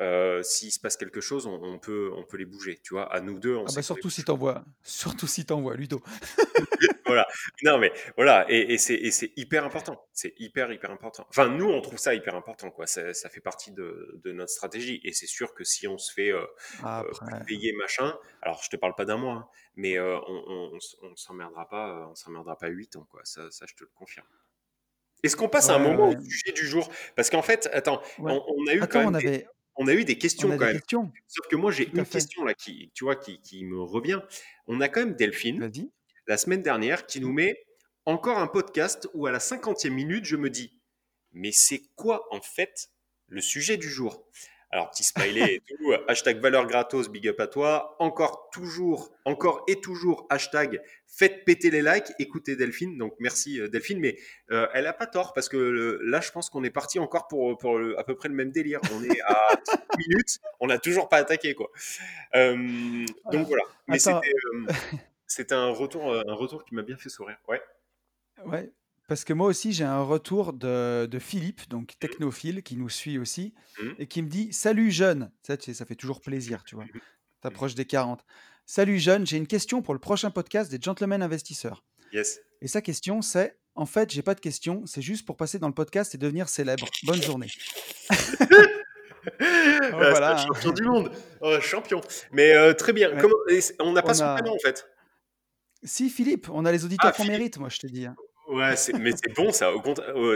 euh, s'il se passe quelque chose, on, peut, on peut les bouger. Tu vois, à nous deux, on ah bah surtout, si t'envoies, <laughs> surtout si t'envoies Ludo. <laughs> voilà. Non, mais voilà. Et, et c'est hyper important. C'est hyper, hyper important. Enfin, nous, on trouve ça hyper important. Quoi. Ça, ça fait partie de, de, notre stratégie. Et c'est sûr que si on se fait euh, euh payer machin, alors je te parle pas d'un mois, hein, mais euh, on, on, s'emmerdera pas, on s'emmerdera pas 8 ans. Quoi. Ça, ça, je te le confirme. Est-ce qu'on passe à un moment au sujet du jour? Parce qu'en fait, attends, on, a eu quand même. On avait on a eu des questions quand même. Sauf que moi, j'ai une question là qui, tu vois, qui, qui, me revient. On a quand même Delphine, la semaine dernière, qui nous met encore un podcast où à la cinquantième minute, je me dis, mais c'est quoi en fait le sujet du jour? Alors, petit smiley et tout, <laughs> hashtag valeur gratos, big up à toi. Encore, toujours, encore et toujours, hashtag faites péter les likes. Écoutez Delphine, donc merci euh, Delphine, mais euh, elle a pas tort parce que là, je pense qu'on est parti encore pour, pour à peu près le même délire. On est à <laughs> 10 minutes, on n'a toujours pas attaqué, quoi. Euh, donc voilà. Mais c'était un retour, un retour qui m'a bien fait sourire. Ouais. Ouais, parce que moi aussi, j'ai un retour de, Philippe, donc mmh. technophile, qui nous suit aussi, mmh. et qui me dit Salut jeune Ça, ça fait toujours plaisir, tu vois. Mmh. T'approches des 40. Salut jeune, j'ai une question pour le prochain podcast des Gentlemen Investisseurs. Yes. Et sa question, c'est En fait, j'ai pas de question, c'est juste pour passer dans le podcast et devenir célèbre. Bonne journée. <laughs> Oh, voilà. Champion du monde. Oh, champion. Mais euh, très bien. on n'a pas son prénom en fait. Si, Philippe, on a les auditeurs ah, qu'on mérite, moi, je te dis. Ouais, mais c'est bon ça.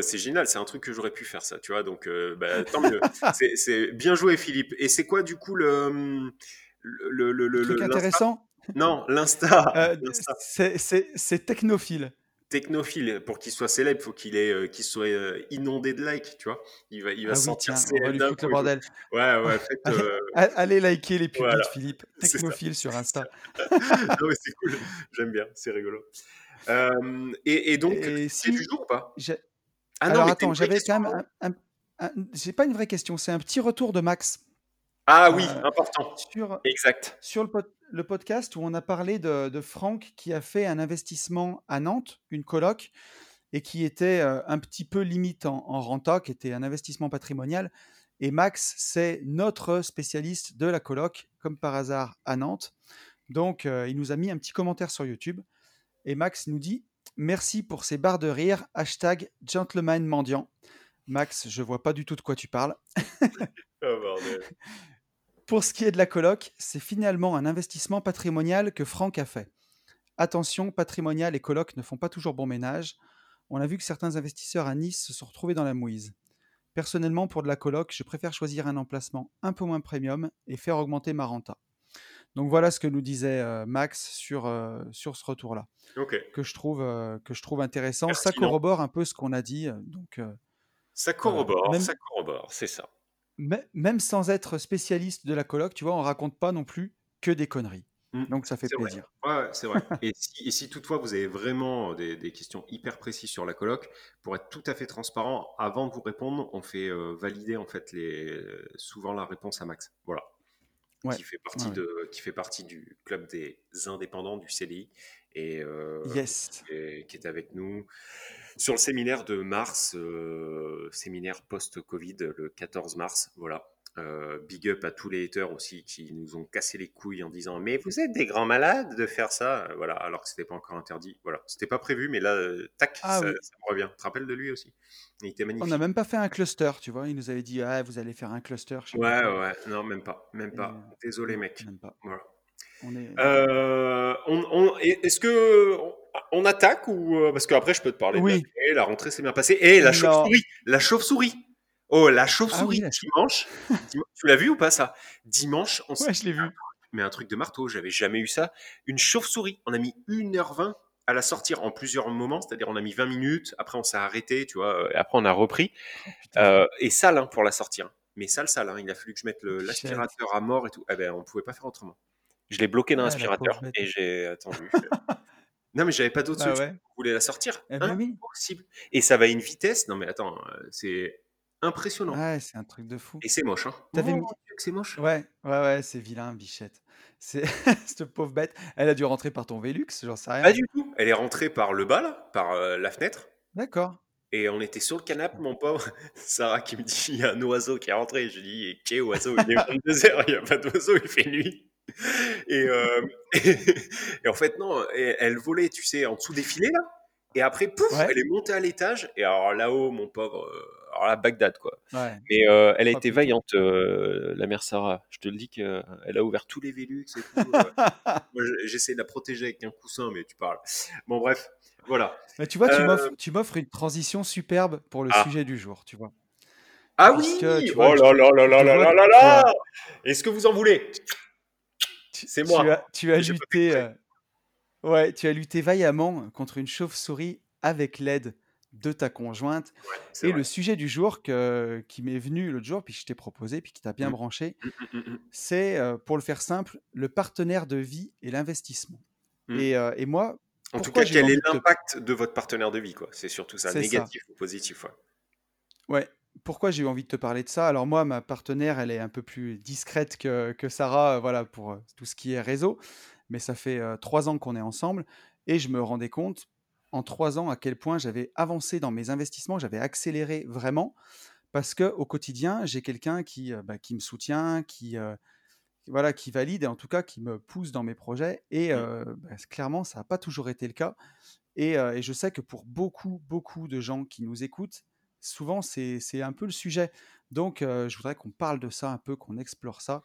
c'est génial. C'est un truc que j'aurais pu faire ça, tu vois. Donc, euh, bah, tant mieux. <laughs> c'est bien joué, Philippe. Et c'est quoi du coup le le le, le, truc intéressant? Non, l'Insta. Euh, c'est technophile. Technophile, pour qu'il soit célèbre, il faut qu'il euh, soit inondé de likes, tu vois. Il va, il va ah sentir célèbre. le bordel. Ouais, ouais. <laughs> allez, allez, liker les pubs de Philippe. Technophile sur Insta. <laughs> non, mais c'est cool. J'aime bien. C'est rigolo. Euh, et, donc, c'est du jour ou pas? ah Alors attends, j'avais quand même un, c'est pas une vraie question, c'est un petit retour de Max. Ah oui, euh, important. Sur, exact. Sur le, le, podcast où on a parlé de, de, Franck qui a fait un investissement à Nantes, une coloc, et qui était euh, un petit peu limite en, en, renta, qui était un investissement patrimonial. Et Max, c'est notre spécialiste de la coloc, comme par hasard à Nantes. Donc, il nous a mis un petit commentaire sur YouTube. Et Max nous dit Merci pour ces barres de rire. Hashtag gentleman mendiant. Max, je vois pas du tout de quoi tu parles. <laughs> Oh, <laughs> pour ce qui est de la coloc, c'est finalement un investissement patrimonial que Franck a fait. Attention, patrimonial et coloc ne font pas toujours bon ménage. On a vu que certains investisseurs à Nice se sont retrouvés dans la mouise. Personnellement, pour de la coloc, je préfère choisir un emplacement un peu moins premium et faire augmenter ma renta. Donc voilà ce que nous disait euh, Max sur, euh, sur ce retour-là, que, je trouve, euh, que je trouve intéressant. Ça corrobore un peu ce qu'on a dit. Donc, ça corrobore, même, ça corrobore, c'est ça. Même sans être spécialiste de la coloc, tu vois, on raconte pas non plus que des conneries. Mmh. Donc ça fait plaisir. Ouais, c'est vrai. et, si, toutefois vous avez vraiment des, des, questions hyper précises sur la coloc, pour être tout à fait transparent, avant de vous répondre, on fait valider en fait les, souvent la réponse à Max. Voilà qui, fait partie de, qui fait partie du club des indépendants du CDI et, euh, qui, est, avec nous sur le séminaire de mars, euh, séminaire post-Covid, le 14 mars. Voilà. Euh, big up à tous les haters aussi qui nous ont cassé les couilles en disant mais vous êtes des grands malades de faire ça. Voilà alors que c'était pas encore interdit. Voilà c'était pas prévu mais là tac ah ça, me revient. Tu te rappelles de lui aussi? Il était magnifique on n'a même pas fait un cluster tu vois. Il nous avait dit ah vous allez faire un cluster ouais ouais non même pas même pas. Désolé mec. même pas. voilà. On est on, est-ce que on attaque ou parce qu'après je peux te parler oui. la rentrée s'est bien passée et la chauve-souris la chauve-souris Oh, la chauve-souris ah dimanche. tu l'as vu ou pas ça? Dimanche, on Ouais, je l'ai vu. Mais un truc de marteau, j'avais jamais eu ça. Une chauve-souris. On a mis 1h20 à la sortir en plusieurs moments, c'est-à-dire on a mis 20 minutes, après on s'est arrêté, tu vois, et après on a repris. Oh. Euh, et sale hein, pour la sortir. Mais sale, sale, hein, il a fallu que je mette l'aspirateur à mort et tout. Eh ben, on pouvait pas faire autrement. Je l'ai bloqué dans Ah, la l'aspirateur et j'ai <laughs> attendu. non, mais j'avais pas d'autre Bah solution. ouais. Vous voulez la sortir Eh ben oui. Impossible. Et ça va à une vitesse. Non, mais attends, euh, c'est impressionnant. Ouais, c'est un truc de fou. Et c'est moche. Hein. T'avais Mon mis- Dieu que c'est moche. Ouais, ouais, ouais, c'est vilain, bichette. C'est <laughs> cette pauvre bête. Elle a dû rentrer par ton Velux, j'en sais rien. Pas du tout. Elle est rentrée par le bas, là, par euh, la fenêtre. D'accord. Et on était sur le canapé, mon pauvre. <laughs> Sarah qui me dit il y a un oiseau qui est rentré. Je dis et quel oiseau? Il est 22h, il n'y a pas d'oiseau, il fait nuit. Et, euh, <laughs> et, en fait, non, et elle volait, tu sais, en dessous des filets, là. Et après, pouf, Ouais. elle est montée à l'étage. Et alors là-haut, mon pauvre, euh, alors là, Bagdad, quoi. Ouais. Mais euh, elle a Oh, été vaillante, euh, la mère Sarah. Je te le dis qu'elle a ouvert tous les Velux et tout. euh. <laughs> Moi, je- j'essaie de la protéger avec un coussin, mais tu parles. Bon, bref, voilà. Mais tu vois, tu Euh, m'offres, une transition superbe pour le Ah. sujet du jour, tu vois. Ah oui tu vois, Oh là là là là là là que là Est-ce que vous en voulez? C'est tu moi. as- Tu as, lutté, euh, ouais, tu as lutté vaillamment contre une chauve-souris avec l'aide de ta conjointe. Ouais, Et vrai. le sujet du jour que, qui m'est venu l'autre jour, puis je t'ai proposé, puis qui t'a bien Mm. branché, Mm, mm, mm, c'est, euh, pour le faire simple, le partenaire de vie et l'investissement. Et, euh, et moi, En tout cas, quel est l'impact de votre partenaire de vie quoi? C'est surtout ça, négatif ou positif. ouais. Ouais. Pourquoi j'ai eu envie de te parler de ça? Alors moi, ma partenaire, elle est un peu plus discrète que, que Sarah, euh, voilà, pour tout ce qui est réseau. Mais ça fait trois ans qu'on est ensemble et je me rendais compte en trois ans à quel point j'avais avancé dans mes investissements, j'avais accéléré vraiment parce que au quotidien, j'ai quelqu'un qui, euh, bah, qui me soutient, qui, euh, qui- voilà, qui valide et en tout cas qui me pousse dans mes projets. Et Mm. euh, bah, clairement, ça n'a pas toujours été le cas. Et, euh, et je sais que pour beaucoup, beaucoup de gens qui nous écoutent, souvent c'est un peu le sujet. Donc, euh, je voudrais qu'on parle de ça un peu, qu'on explore ça.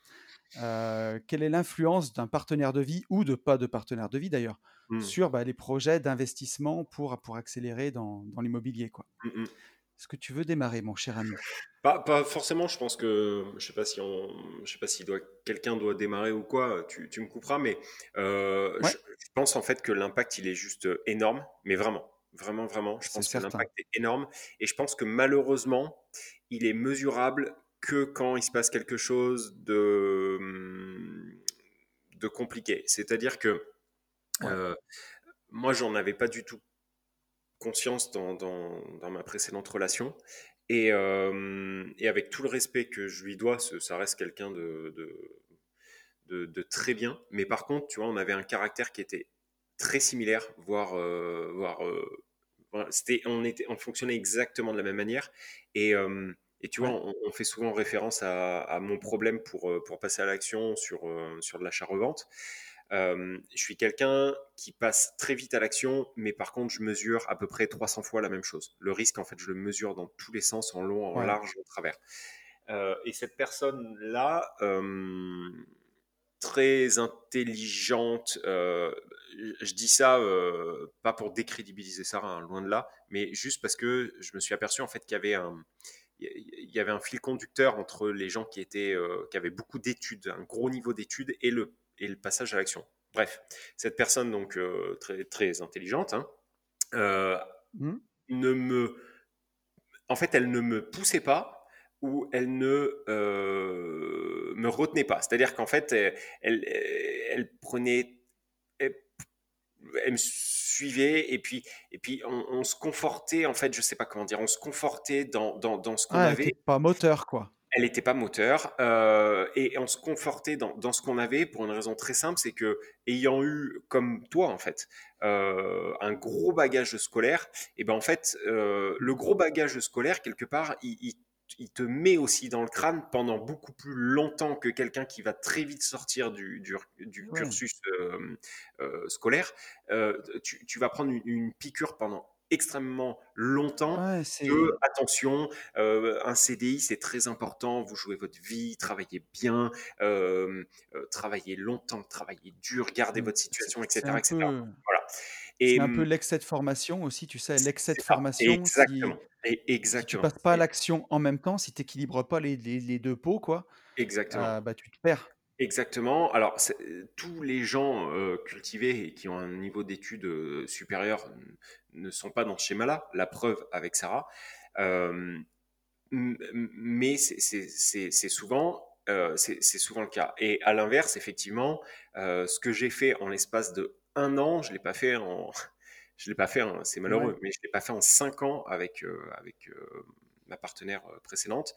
Euh, quelle est l'influence d'un partenaire de vie ou de pas de partenaire de vie d'ailleurs Mm, sur bah, les projets d'investissement pour, pour accélérer dans, dans l'immobilier quoi? mm, mm. Est-ce que tu veux démarrer, mon cher ami? Pas, pas forcément. Je pense que je sais pas si on, je sais pas si doit quelqu'un doit démarrer ou quoi. Tu, tu me couperas, mais euh, Ouais. je, je pense en fait que l'impact il est juste énorme, mais vraiment, vraiment, vraiment. Je pense que l'impact est énorme et je pense que malheureusement il est mesurable que quand il se passe quelque chose de hum, de compliqué. C'est-à-dire que Ouais. euh, moi, j'en avais pas du tout conscience dans, dans, dans ma précédente relation. Et, euh, et avec tout le respect que je lui dois, ça reste quelqu'un de, de, de, de très bien. Mais par contre, tu vois, on avait un caractère qui était très similaire, voire, euh, voire euh, c'était, on, était, on fonctionnait exactement de la même manière. Et, euh, et tu vois, on, on fait souvent référence à, à mon problème pour, pour passer à l'action sur, sur de l'achat-revente. Euh, je suis quelqu'un qui passe très vite à l'action, mais par contre, je mesure à peu près 300 fois la même chose. Le risque, en fait, je le mesure dans tous les sens, en long, en Ouais. large, en travers. Euh, et cette personne-là, très intelligente, euh, je dis ça euh, pas pour décrédibiliser Sarah, hein, loin de là, mais juste parce que je me suis aperçu en fait qu'il y avait un, il y avait un fil conducteur entre les gens qui étaient, euh, qui avaient beaucoup d'études, un gros niveau d'études et le et le passage à l'action. Bref, cette personne donc très très intelligente, hein, Hmm ne me, en fait, elle ne me poussait pas ou elle ne euh, me retenait pas. C'est-à-dire qu'en fait, elle, elle, elle prenait, elle, elle me suivait et puis et puis on, on se confortait. En fait, je sais pas comment dire, on se confortait dans dans, dans ce qu'on Ah, avait. pas moteur, quoi. Elle n'était pas moteur euh, et on se confortait dans, dans ce qu'on avait pour une raison très simple, c'est que ayant eu comme toi en fait euh, un gros bagage scolaire, et ben en fait le gros bagage scolaire quelque part il, il, il te met aussi dans le crâne pendant beaucoup plus longtemps que quelqu'un qui va très vite sortir du, du, du Ouais. cursus euh, euh, scolaire. Euh, tu, tu vas prendre une, une piqûre pendant extrêmement longtemps Ouais, c'est. que, attention, un CDI, c'est très important, vous jouez votre vie, travaillez bien, travaillez longtemps, travaillez dur, gardez votre situation, etc. etc. peu, Voilà. C'est un peu hum, l'excès de formation aussi, tu sais, l'excès de formation, si, exactement. Et si tu exactement. passes pas à l'action en même temps, si tu n'équilibres pas les, les- les deux pots, quoi, Exactement. euh, bah, tu te perds. Exactement. Alors, tous les gens cultivés et qui ont un niveau d'études supérieur ne sont pas dans ce schéma-là. La preuve avec Sarah. mais c'est souvent c'est souvent le cas. Et à l'inverse, effectivement, ce que j'ai fait en l'espace de un an, je l'ai pas fait en, je l'ai pas fait, c'est malheureux, mais je l'ai pas fait en cinq ans avec avec ma partenaire précédente.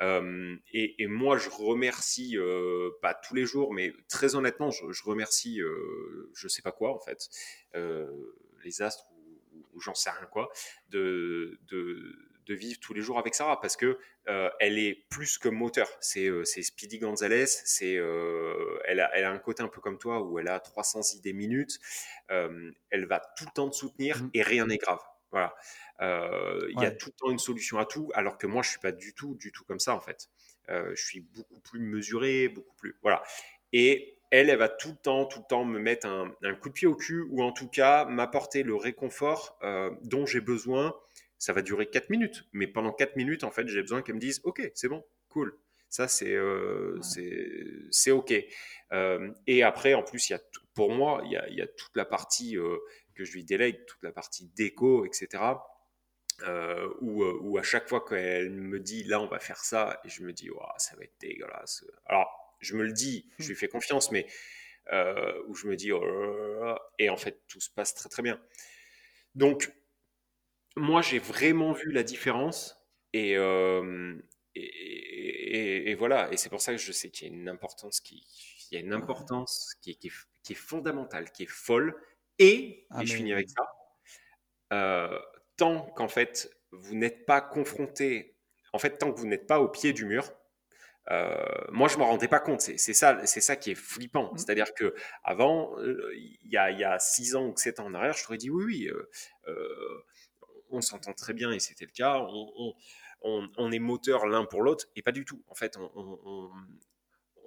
et, moi, je remercie, pas tous les jours, mais très honnêtement, je, remercie, je sais pas quoi en fait, les astres ou, j'en sais rien quoi, de, de, de, vivre tous les jours avec Sarah parce que elle est plus que moteur. C'est Speedy Gonzalez, c'est elle, a, elle a un côté un peu comme toi où elle a 300 idées minutes. elle va tout le temps te soutenir mmh. et rien n'est grave. Voilà. Euh, il y a tout le temps une solution à tout, alors que moi, je suis pas du tout, du tout comme ça, en fait. Euh, je suis beaucoup plus mesuré, beaucoup plus. Voilà. Et elle, elle va tout le temps, tout le temps me mettre un, coup de pied au cul, ou en tout cas m'apporter le réconfort euh, dont j'ai besoin. Ça va durer 4 minutes, mais pendant 4 minutes, en fait, j'ai besoin qu'elle me dise Ok, c'est bon, cool. Ça, c'est c'est OK. et après, en plus, y a, pour moi, il y a, y a toute la partie que je lui délègue toute la partie déco, etc. Euh, euh, où, à chaque fois qu'elle me dit là on va faire ça, et je me dis ça va être dégueulasse. Alors je me le dis, je lui fais confiance, mais euh, où je me dis oh et en fait tout se passe très très bien. Donc moi j'ai vraiment vu la différence et, et, voilà, et c'est pour ça que je sais qu'il y a une importance qui, y a une importance qui, qui, qui est fondamentale, qui est folle et, ah, je finis avec ça, euh, tant qu'en fait, vous n'êtes pas confronté, en fait, tant que vous n'êtes pas au pied du mur, euh, moi, je m'en rendais pas compte. C'est ça, c'est ça qui est flippant. Mmh. C'est-à-dire que avant, euh, il y, a, six ans ou sept ans en arrière, je t'aurais dit oui, oui, on s'entend très bien et c'était le cas. On, est moteur l'un pour l'autre et pas du tout. En fait,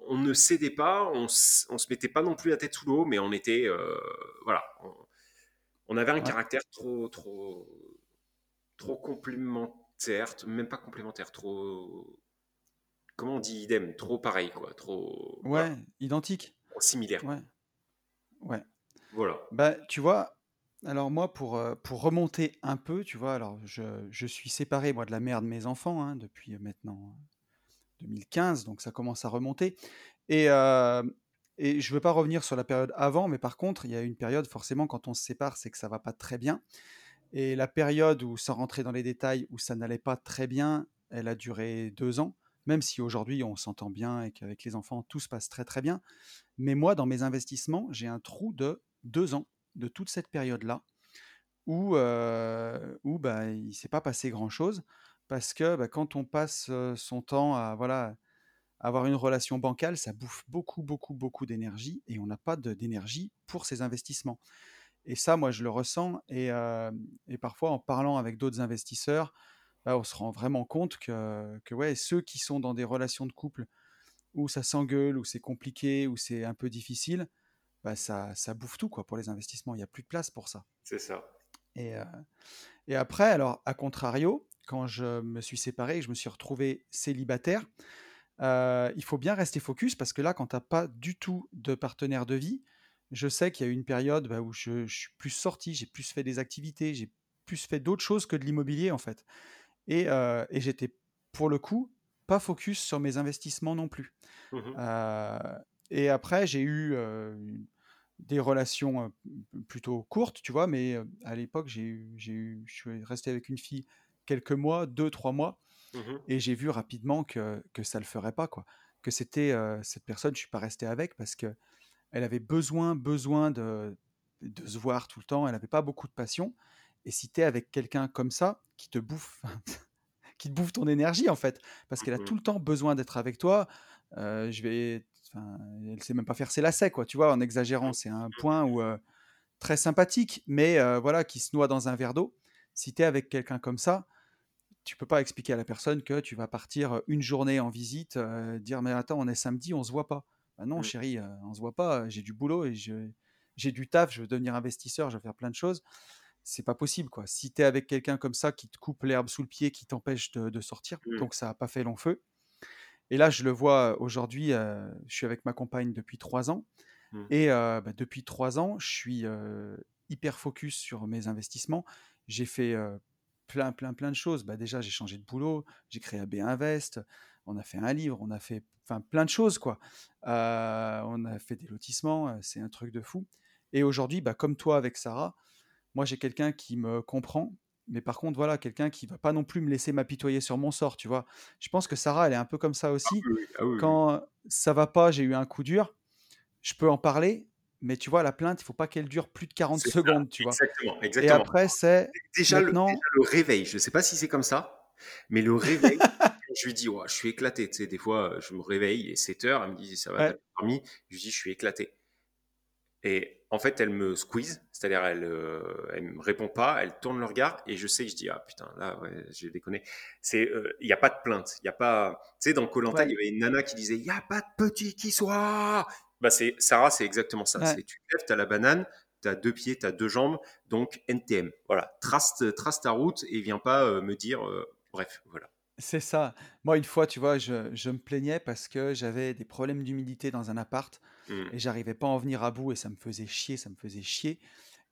on, ne cédait pas, on, on se mettait pas non plus la tête sous l'eau, mais on était, euh, voilà, on, avait un caractère trop, trop, trop complémentaire, même pas complémentaire, trop, comment on dit idem, trop pareil, quoi, trop, ouais, identique, similaire, ouais, ouais, voilà. Bah, tu vois, alors moi, pour, euh, pour remonter un peu, tu vois, alors je, suis séparé, moi, de la mère de mes enfants, hein, depuis maintenant 2015, donc ça commence à remonter. Et, euh, je ne veux pas revenir sur la période avant, mais par contre, il y a une période, forcément, quand on se sépare, c'est que ça va pas très bien. Et la période où, sans rentrer dans les détails, où ça n'allait pas très bien, elle a duré deux ans, même si aujourd'hui on s'entend bien et qu'avec les enfants tout se passe très très bien. Mais moi, dans mes investissements, j'ai un trou de deux ans de toute cette période-là où, euh, où bah, il ne s'est pas passé grand-chose parce que bah, quand on passe son temps à voilà avoir une relation bancale, ça bouffe beaucoup, beaucoup, beaucoup d'énergie et on n'a pas d'énergie pour ces investissements. Et ça, moi, je le ressens. Et, parfois, en parlant avec d'autres investisseurs, bah, on se rend vraiment compte que, que ouais, ceux qui sont dans des relations de couple où ça s'engueule, où c'est compliqué, où c'est un peu difficile, bah, ça, ça bouffe tout quoi, pour les investissements. Il n'y a plus de place pour ça. C'est ça. Et, et après, alors, à contrario, quand je me suis séparé et je me suis retrouvé célibataire, euh, il faut bien rester focus parce que là, quand tu n'as pas du tout de partenaire de vie, je sais qu'il y a eu une période bah, où je, suis plus sorti, j'ai plus fait des activités, j'ai plus fait d'autres choses que de l'immobilier en fait. Et, euh, et j'étais pour le coup pas focus sur mes investissements non plus. Mmh euh, et après, j'ai eu des relations plutôt courtes, tu vois, mais à l'époque, j'ai eu, je suis resté avec une fille quelques mois, deux, trois mois. Mmh et j'ai vu rapidement que, que ça ne le ferait pas, quoi. Que c'était cette personne, je ne suis pas resté avec parce que elle avait besoin, besoin de, de se voir tout le temps. Elle n'avait pas beaucoup de passion. Et si tu es avec quelqu'un comme ça, qui te bouffe, <laughs> qui te bouffe ton énergie, en fait, parce qu'elle a tout mmh le temps besoin d'être avec toi, je vais, elle sait même pas faire ses lacets, quoi, tu vois, en exagérant. C'est un point où, très sympathique, mais voilà, qui se noie dans un verre d'eau. Si tu es avec quelqu'un comme ça, tu peux pas expliquer à la personne que tu vas partir une journée en visite, dire mais attends, on est samedi, on se voit pas. Bah non, chérie, on se voit pas. J'ai du boulot et j'ai du taf, je veux devenir investisseur, je veux faire plein de choses. C'est pas possible quoi. Si tu es avec quelqu'un comme ça qui te coupe l'herbe sous le pied, qui t'empêche de, sortir, mmh. donc ça n'a pas fait long feu. Et là, je le vois aujourd'hui, euh, je suis avec ma compagne depuis trois ans. Mmh. Et euh, bah, depuis trois ans, je suis hyper focus sur mes investissements. J'ai fait plein, plein, plein de choses. Bah, déjà, j'ai changé de boulot, j'ai créé AB Invest, on a fait un livre, on a fait enfin, plein de choses. quoi. On a fait des lotissements, c'est un truc de fou. Et aujourd'hui, bah, comme toi avec Sarah, moi j'ai quelqu'un qui me comprend, mais par contre, voilà, quelqu'un qui va pas non plus me laisser m'apitoyer sur mon sort, tu vois. Je pense que Sarah, elle est un peu comme ça Ah aussi. oui. Ah oui, oui. Quand ça va pas, j'ai eu un coup dur, je peux en parler, mais tu vois, la plainte, il faut pas qu'elle dure plus de 40 C'est ça, secondes, tu vois. exactement, Et exactement. après, c'est Déjà le, maintenant, déjà le réveil, je ne sais pas si c'est comme ça, mais le réveil, <laughs> je lui dis, ouais, je suis éclaté. Tu sais, des fois, je me réveille, il est 7 heures, elle me dit, ça va, t'as dormi Je lui dis, je suis éclaté. Et en fait, elle me squeeze, c'est-à-dire elle, euh, elle me répond pas, elle tourne le regard et je sais que je dis ah putain là ouais, j'ai déconné. C'est euh, il y a pas de plainte, il y a pas tu sais dans Colanta il y avait une nana qui disait il y a pas de petit qui soit. Bah c'est Sarah c'est exactement ça. ouais. C'est tu te lèves t'as la banane, t'as deux pieds, t'as deux jambes, donc NTM. Voilà trace trace ta route et viens pas euh, me dire euh, bref voilà. C'est ça. Moi, une fois, tu vois, je, je me plaignais parce que j'avais des problèmes d'humidité dans un appart Hmm, et j'arrivais pas à en venir à bout et ça me faisait chier, ça me faisait chier.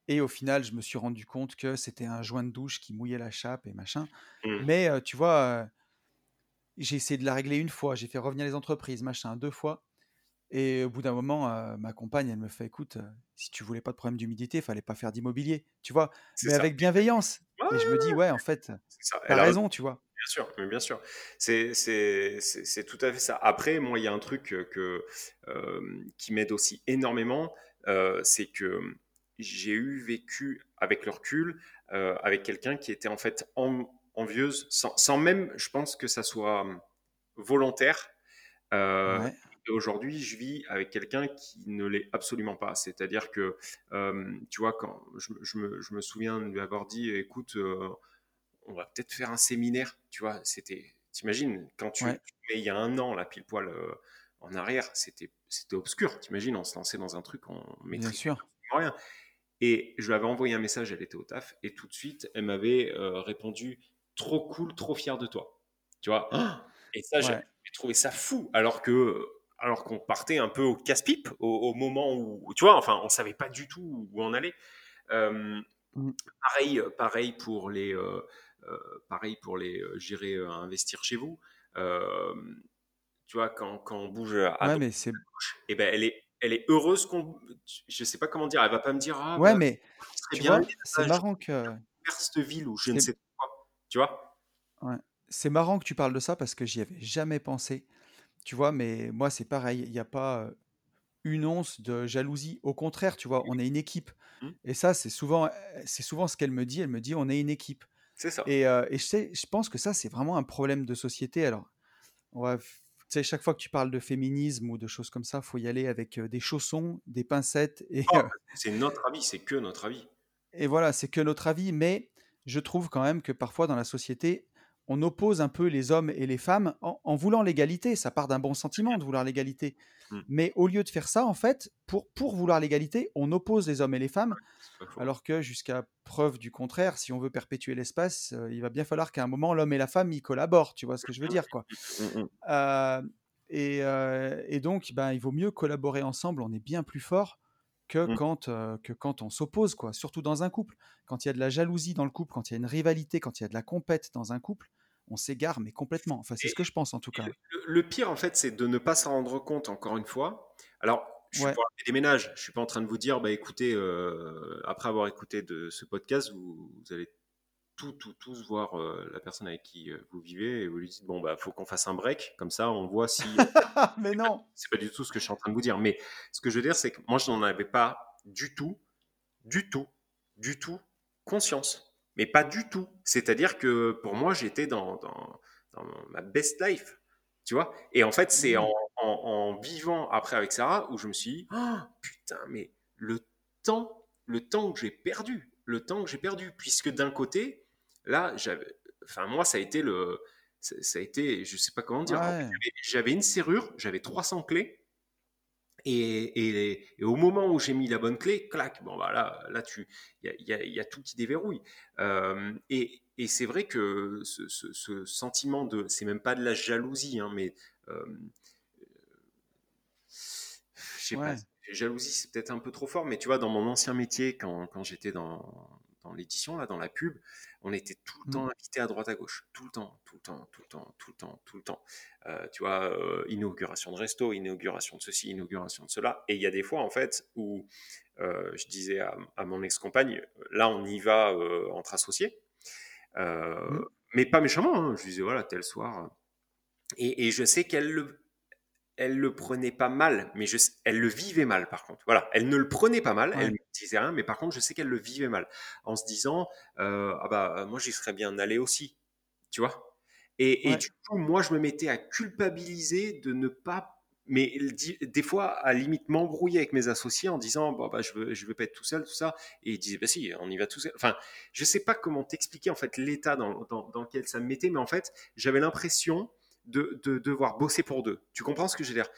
Et au final, je me suis rendu compte que c'était un joint de douche qui mouillait la chape et machin. hmm. Mais euh, tu vois, euh, j'ai essayé de la régler une fois, j'ai fait revenir les entreprises, machin, deux fois. Et au bout d'un moment, euh, ma compagne, elle me fait, écoute, si tu voulais pas de problème d'humidité, fallait pas faire d'immobilier, tu vois, mais ça. avec bienveillance. Et je me dis, Ouais, en fait, t'as Elle a raison. raison, tu vois. Bien sûr, mais bien sûr. C'est, c'est, c'est, c'est tout à fait ça. Après, moi, il y a un truc que, que, euh, qui m'aide aussi énormément, euh, c'est que j'ai eu vécu avec le recul, euh, avec quelqu'un qui était en fait en- envieuse, sans, sans même, je pense que ça soit volontaire. Euh, Ouais, et aujourd'hui, je vis avec quelqu'un qui ne l'est absolument pas. C'est-à-dire que, euh, tu vois, quand je, je me, je me souviens de lui avoir dit, écoute, euh, on va peut-être faire un séminaire, tu vois, c'était, t'imagines, quand tu, ouais, mais il y a un an, là, pile poil euh, en arrière, c'était, c'était obscur, t'imagines, on se lançait dans un truc, on maîtrisait rien. Et je lui avais envoyé un message, elle était au taf, et tout de suite, elle m'avait euh, répondu, trop cool, trop fier de toi, tu vois. <gasps> Et ça, j'ai Ouais. trouvé ça fou, alors que, alors qu'on partait un peu au casse-pipe au, au moment où, tu vois, enfin, on savait pas du tout où on allait. Euh, Mm. Pareil, pareil pour les, euh, pareil pour les, euh, j'irai euh, investir chez vous. Euh, tu vois, quand, quand on bouge à Ouais, droite, mais c'est et ben elle est, elle est heureuse qu'on, je sais pas comment dire, elle va pas me dire ah ouais, bah mais ce serait tu bien c'est marrant que cette ville ou je ne c'est sais quoi. Tu vois? ouais. C'est marrant que tu parles de ça parce que j'y avais jamais pensé. Tu vois, mais moi, c'est pareil. Il n'y a pas euh, une once de jalousie. Au contraire, tu vois, on est une équipe. Hmm, Et ça, c'est souvent, euh, c'est souvent ce qu'elle me dit. Elle me dit, on est une équipe. C'est ça. Et, euh, et je sais, je pense que ça, c'est vraiment un problème de société. Alors, tu sais, chaque fois que tu parles de féminisme ou de choses comme ça, faut y aller avec des chaussons, des pincettes et, Oh, <laughs> c'est notre avis, c'est que notre avis. Et voilà, c'est que notre avis, mais je trouve quand même que parfois dans la société, on oppose un peu les hommes et les femmes en, en voulant l'égalité. Ça part d'un bon sentiment de vouloir l'égalité. Hmm, Mais au lieu de faire ça, en fait, pour, pour vouloir l'égalité, on oppose les hommes et les femmes, alors que jusqu'à preuve du contraire, si on veut perpétuer l'espace, euh, il va bien falloir qu'à un moment, l'homme et la femme y collaborent. Tu vois ce que je veux dire, quoi. <laughs> Mm, mm. Euh, et, euh, et donc, ben, il vaut mieux collaborer ensemble, on est bien plus fort que Mm. quand, euh, que quand on s'oppose, quoi. Surtout dans un couple. Quand il y a de la jalousie dans le couple, quand il y a une rivalité, quand il y a de la compète dans un couple, on s'égare, mais complètement. Enfin, c'est ce que je pense en tout cas. le, pire, en fait, c'est de ne pas s'en rendre compte, encore une fois. Alors, je suis Ouais. pour des ménages. Je suis pas en train de vous dire, bah écoutez, euh, après avoir écouté de ce podcast, vous, vous allez tout, tout, tous voir euh, la personne avec qui euh, vous vivez et vous lui dites, bon, bah, faut qu'on fasse un break. Comme ça, on voit si. <laughs> mais non. C'est pas du tout ce que je suis en train de vous dire. Mais ce que je veux dire, c'est que moi, je n'en avais pas du tout, du tout, du tout conscience. Mais pas du tout. C'est-à-dire que pour moi, j'étais dans, dans, dans ma best life. Tu vois Et en fait, c'est en, Oui. en, en vivant après avec Sarah où je me suis dit, oh, putain, mais le temps, le temps que j'ai perdu, le temps que j'ai perdu. Puisque d'un côté, là, j'avais. Enfin, moi, ça a été le. Ça ça a été, je sais pas comment dire. Ouais. j'avais- une serrure, j'avais 300 clés Et, et, au moment où j'ai mis la bonne clé, clac, bon bah là, là tu, il y a, y a, tout qui déverrouille. Euh, et, et c'est vrai que ce, ce, sentiment de, c'est même pas de la jalousie, hein, mais euh, je sais pas, jalousie c'est peut-être un peu trop fort, mais tu vois, dans mon ancien métier, quand, quand j'étais dans, dans l'édition, là, dans la pub, on était tout le mmh. temps invité à droite à gauche, tout le temps, tout le temps, tout le temps, tout le temps, tout le temps. Euh, tu vois, euh, inauguration de resto, inauguration de ceci, inauguration de cela. Et il y a des fois, en fait, où euh, je disais à, mon ex-compagne, là, on y va entre associés, mmh. mais pas méchamment. Hein. Je disais, voilà, tel soir. Et, et je sais qu'elle le elle le prenait pas mal, mais je, elle le vivait mal par contre. Voilà, elle ne le prenait pas mal, elle ne disait rien, mais par contre, je sais qu'elle le vivait mal, en se disant, euh, ah bah moi j'y serais bien allé aussi, tu vois? Et, du coup, moi je me mettais à culpabiliser de ne pas, mais des fois à limite m'embrouiller avec mes associés en disant, bon bah je veux, je veux pas être tout seul, tout ça, et ils disaient, bah si, on y va tout seul. Enfin, je sais pas comment t'expliquer en fait l'état dans, dans, dans lequel ça me mettait, mais en fait, j'avais l'impression de, devoir bosser pour deux. Tu comprends ce que je veux dire?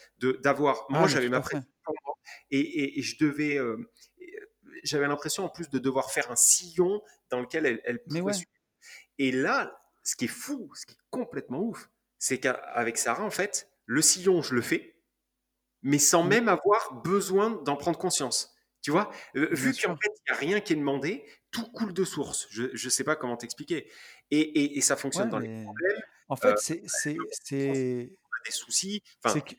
D'avoir, moi ah, j'avais ma pression et, et, je devais, euh, j'avais l'impression en plus de devoir faire un sillon dans lequel elle, elle pouvait Et là, ce qui est fou, ce qui est complètement ouf, c'est qu'avec Sarah, en fait, le sillon, je le fais, mais sans mmh. même avoir besoin d'en prendre conscience. Tu vois, euh, vu qu'en fait, il n'y a rien qui est demandé, tout coule de source. Je ne sais pas comment t'expliquer. Et, et, ça fonctionne dans les problèmes. En fait, c'est c'est des soucis. Tu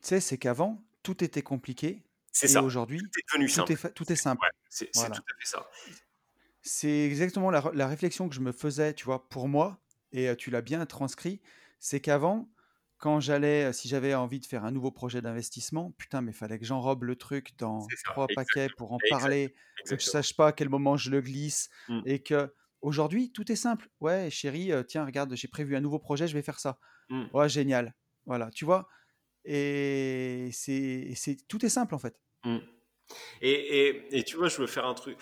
sais, c'est qu'avant tout était compliqué. C'est ça. Aujourd'hui, tout est devenu simple. Tout est, simple. c'est tout à fait ça. C'est exactement la, la, réflexion que je me faisais, tu vois, pour moi, et tu l'as bien transcrit. C'est qu'avant, quand j'allais, si j'avais envie de faire un nouveau projet d'investissement, putain, mais fallait que j'enrobe le truc dans trois paquets pour en parler, que je sache pas à quel moment je le glisse, mmh. et que Aujourd'hui, tout est simple. Ouais, chérie, tiens, regarde, j'ai prévu un nouveau projet, je vais faire ça. Mmh. Ouais, génial. Voilà, tu vois? Et c'est, c'est tout est simple en fait. Mmh. Et, et, tu vois, je veux faire un truc.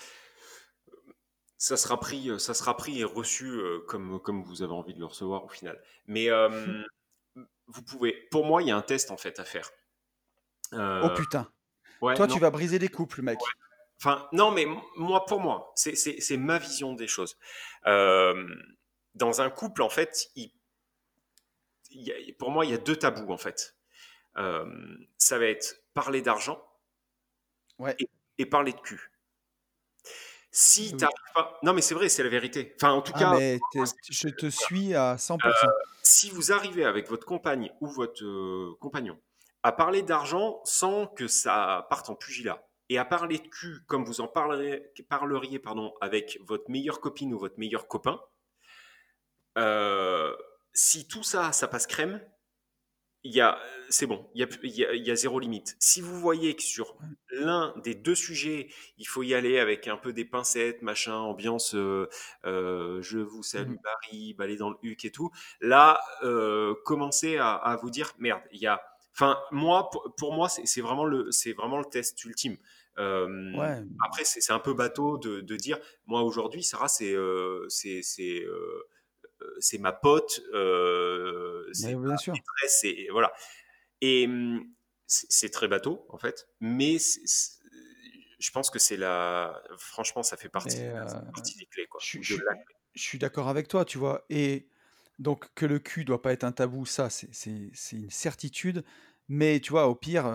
Ça sera pris, ça sera pris et reçu comme, comme vous avez envie de le recevoir au final. Mais vous pouvez. Pour moi, il y a un test en fait à faire. oh putain. Toi, tu vas briser des couples, mec. Enfin, non, mais moi, pour moi, c'est ma vision des choses. Euh, dans un couple, en fait, il, pour moi, il y a deux tabous, en fait. Euh, ça va être parler d'argent ouais. et, parler de cul. Si tu pas. Non, mais c'est vrai, c'est la vérité. Enfin, en tout ah, cas. je te suis à 100%. Euh, si vous arrivez avec votre compagne ou votre compagnon à parler d'argent sans que ça parte en pugilat, et à parler de cul comme vous en parleriez, parleriez pardon, avec votre meilleure copine ou votre meilleur copain, euh, si tout ça, ça passe crème, y a, c'est bon, il y a, y a, zéro limite. Si vous voyez que sur l'un des deux sujets, il faut y aller avec un peu des pincettes, machin, ambiance, euh, euh, je vous salue mmh. Paris, balai dans le huc et tout, là, commencez à, à, vous dire, merde, il y a, enfin, moi, pour, pour moi, c'est vraiment le, vraiment le test ultime. Ouais. Après, c'est un peu bateau de, de dire, moi aujourd'hui, Sarah, c'est euh, c'est ma pote, c'est ma sûr. maîtresse, et voilà. Et c'est très bateau en fait, mais je pense que c'est la, franchement, ça fait partie, des clés quoi. Je, je, je suis d'accord avec toi, tu vois, et donc que le cul doit pas être un tabou, ça, c'est une certitude. Mais tu vois, au pire,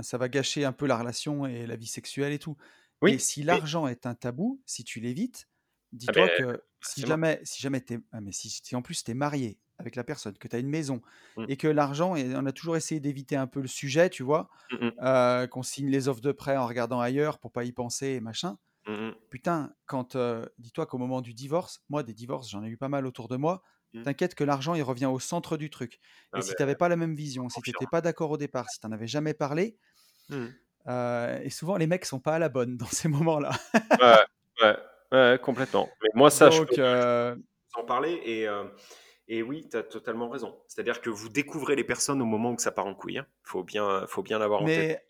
ça va gâcher un peu la relation et la vie sexuelle et tout. Oui, et si l'argent est un tabou, si tu l'évites, ah dis-toi ben, que si jamais, si jamais es, ah, mais si, en plus tu es marié avec la personne, que tu as une maison mmh. et que l'argent, et on a toujours essayé d'éviter un peu le sujet, tu vois, mmh euh, qu'on signe les offres de prêt en regardant ailleurs pour pas y penser et machin. Mmh Putain, quand euh, dis-toi qu'au moment du divorce, moi des divorces, j'en ai eu pas mal autour de moi. T'inquiète que l'argent, il revient au centre du truc. Et ah si ben, tu n'avais pas la même vision, si tu n'étais pas d'accord au départ, si tu n'en avais jamais parlé, mmh. euh, et souvent les mecs sont pas à la bonne <laughs> dans ces moments-là. ouais, ouais, complètement. Mais moi, ça, je peux euh, en parler. Et, euh, et oui, tu as totalement raison. C'est-à-dire que vous découvrez les personnes au moment où ça part en couille. Il hein. faut bien, faut bien l'avoir en tête.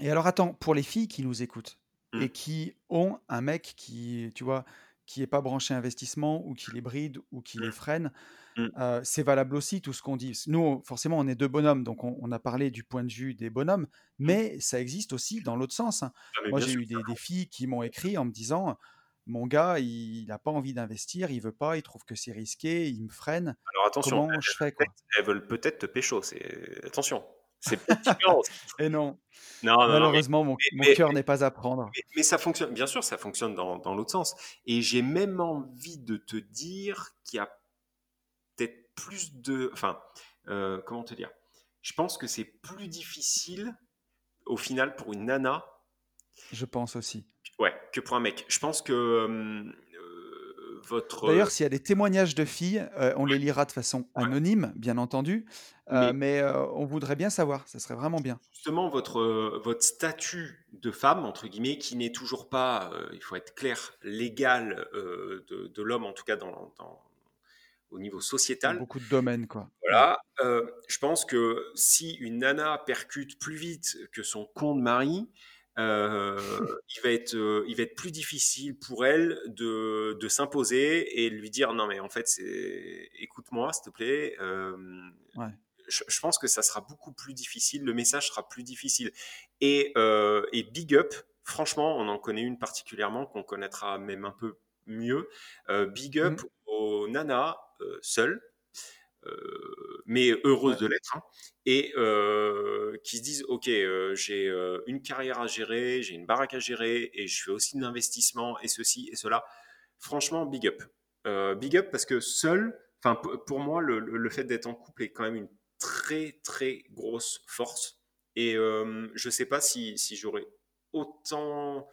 Et alors, attends, pour les filles qui nous écoutent mmh. et qui ont un mec qui, tu vois, qui est pas branché investissement ou qui les bride ou qui les Mmh. freine. Mmh. C'est valable aussi tout ce qu'on dit. Nous, forcément, on est 2 bonhommes, donc on on a parlé du point de vue des bonhommes, Mmh. mais ça existe aussi dans l'autre sens, hein. Ah Moi, j'ai eu des filles qui m'ont écrit en me disant: «Mon gars, il a pas envie d'investir, il veut pas, il trouve que c'est risqué, il me freine. Alors attention, Comment je fais, quoi?» elles veulent peut-être te pécho, c'est attention, c'est. <laughs> Et non, Non, non, non, mais malheureusement, mon cœur n'est pas à prendre. mais mais ça fonctionne bien sûr, ça fonctionne dans dans l'autre sens et j'ai même envie de te dire qu'il y a peut-être plus de enfin, heu, comment te dire? Je pense que c'est plus difficile, au final, pour une nana Je pense aussi. ouais, que pour un mec. Je pense que, votre, heu D'ailleurs, s'il y a des témoignages de filles, heu, on les lira de façon anonyme, bien entendu, heu, Mais on voudrait bien savoir, ça serait vraiment bien. justement votre, statut de femme, entre guillemets, qui n'est toujours pas, il faut être clair, l'égal, de de l'homme, en tout cas dans dans au niveau Dans sociétal. beaucoup de domaines, quoi. Voilà, je pense que si une nana percute plus vite que son con de mari, heu, il va être, heu, il va être plus difficile pour elle de de s'imposer et de lui dire: «Non mais en fait, c'est écoute-moi s'il te plaît», Ouais. je je pense que ça sera beaucoup plus difficile, le message sera plus difficile et heu et big up, franchement, on en connaît une particulièrement qu'on connaîtra même un peu mieux, heu, big up Mmh. aux nanas, seules, mais heureuses Ouais. de l'être, hein et heu, qui se disent: «OK, heu, j'ai, une carrière à gérer, j'ai une baraque à gérer et je fais aussi de l'investissement et ceci et cela». Franchement, big up, big up parce que seul, enfin pour moi, le fait d'être en couple est quand même une très, très grosse force et je sais pas si si j'aurais autant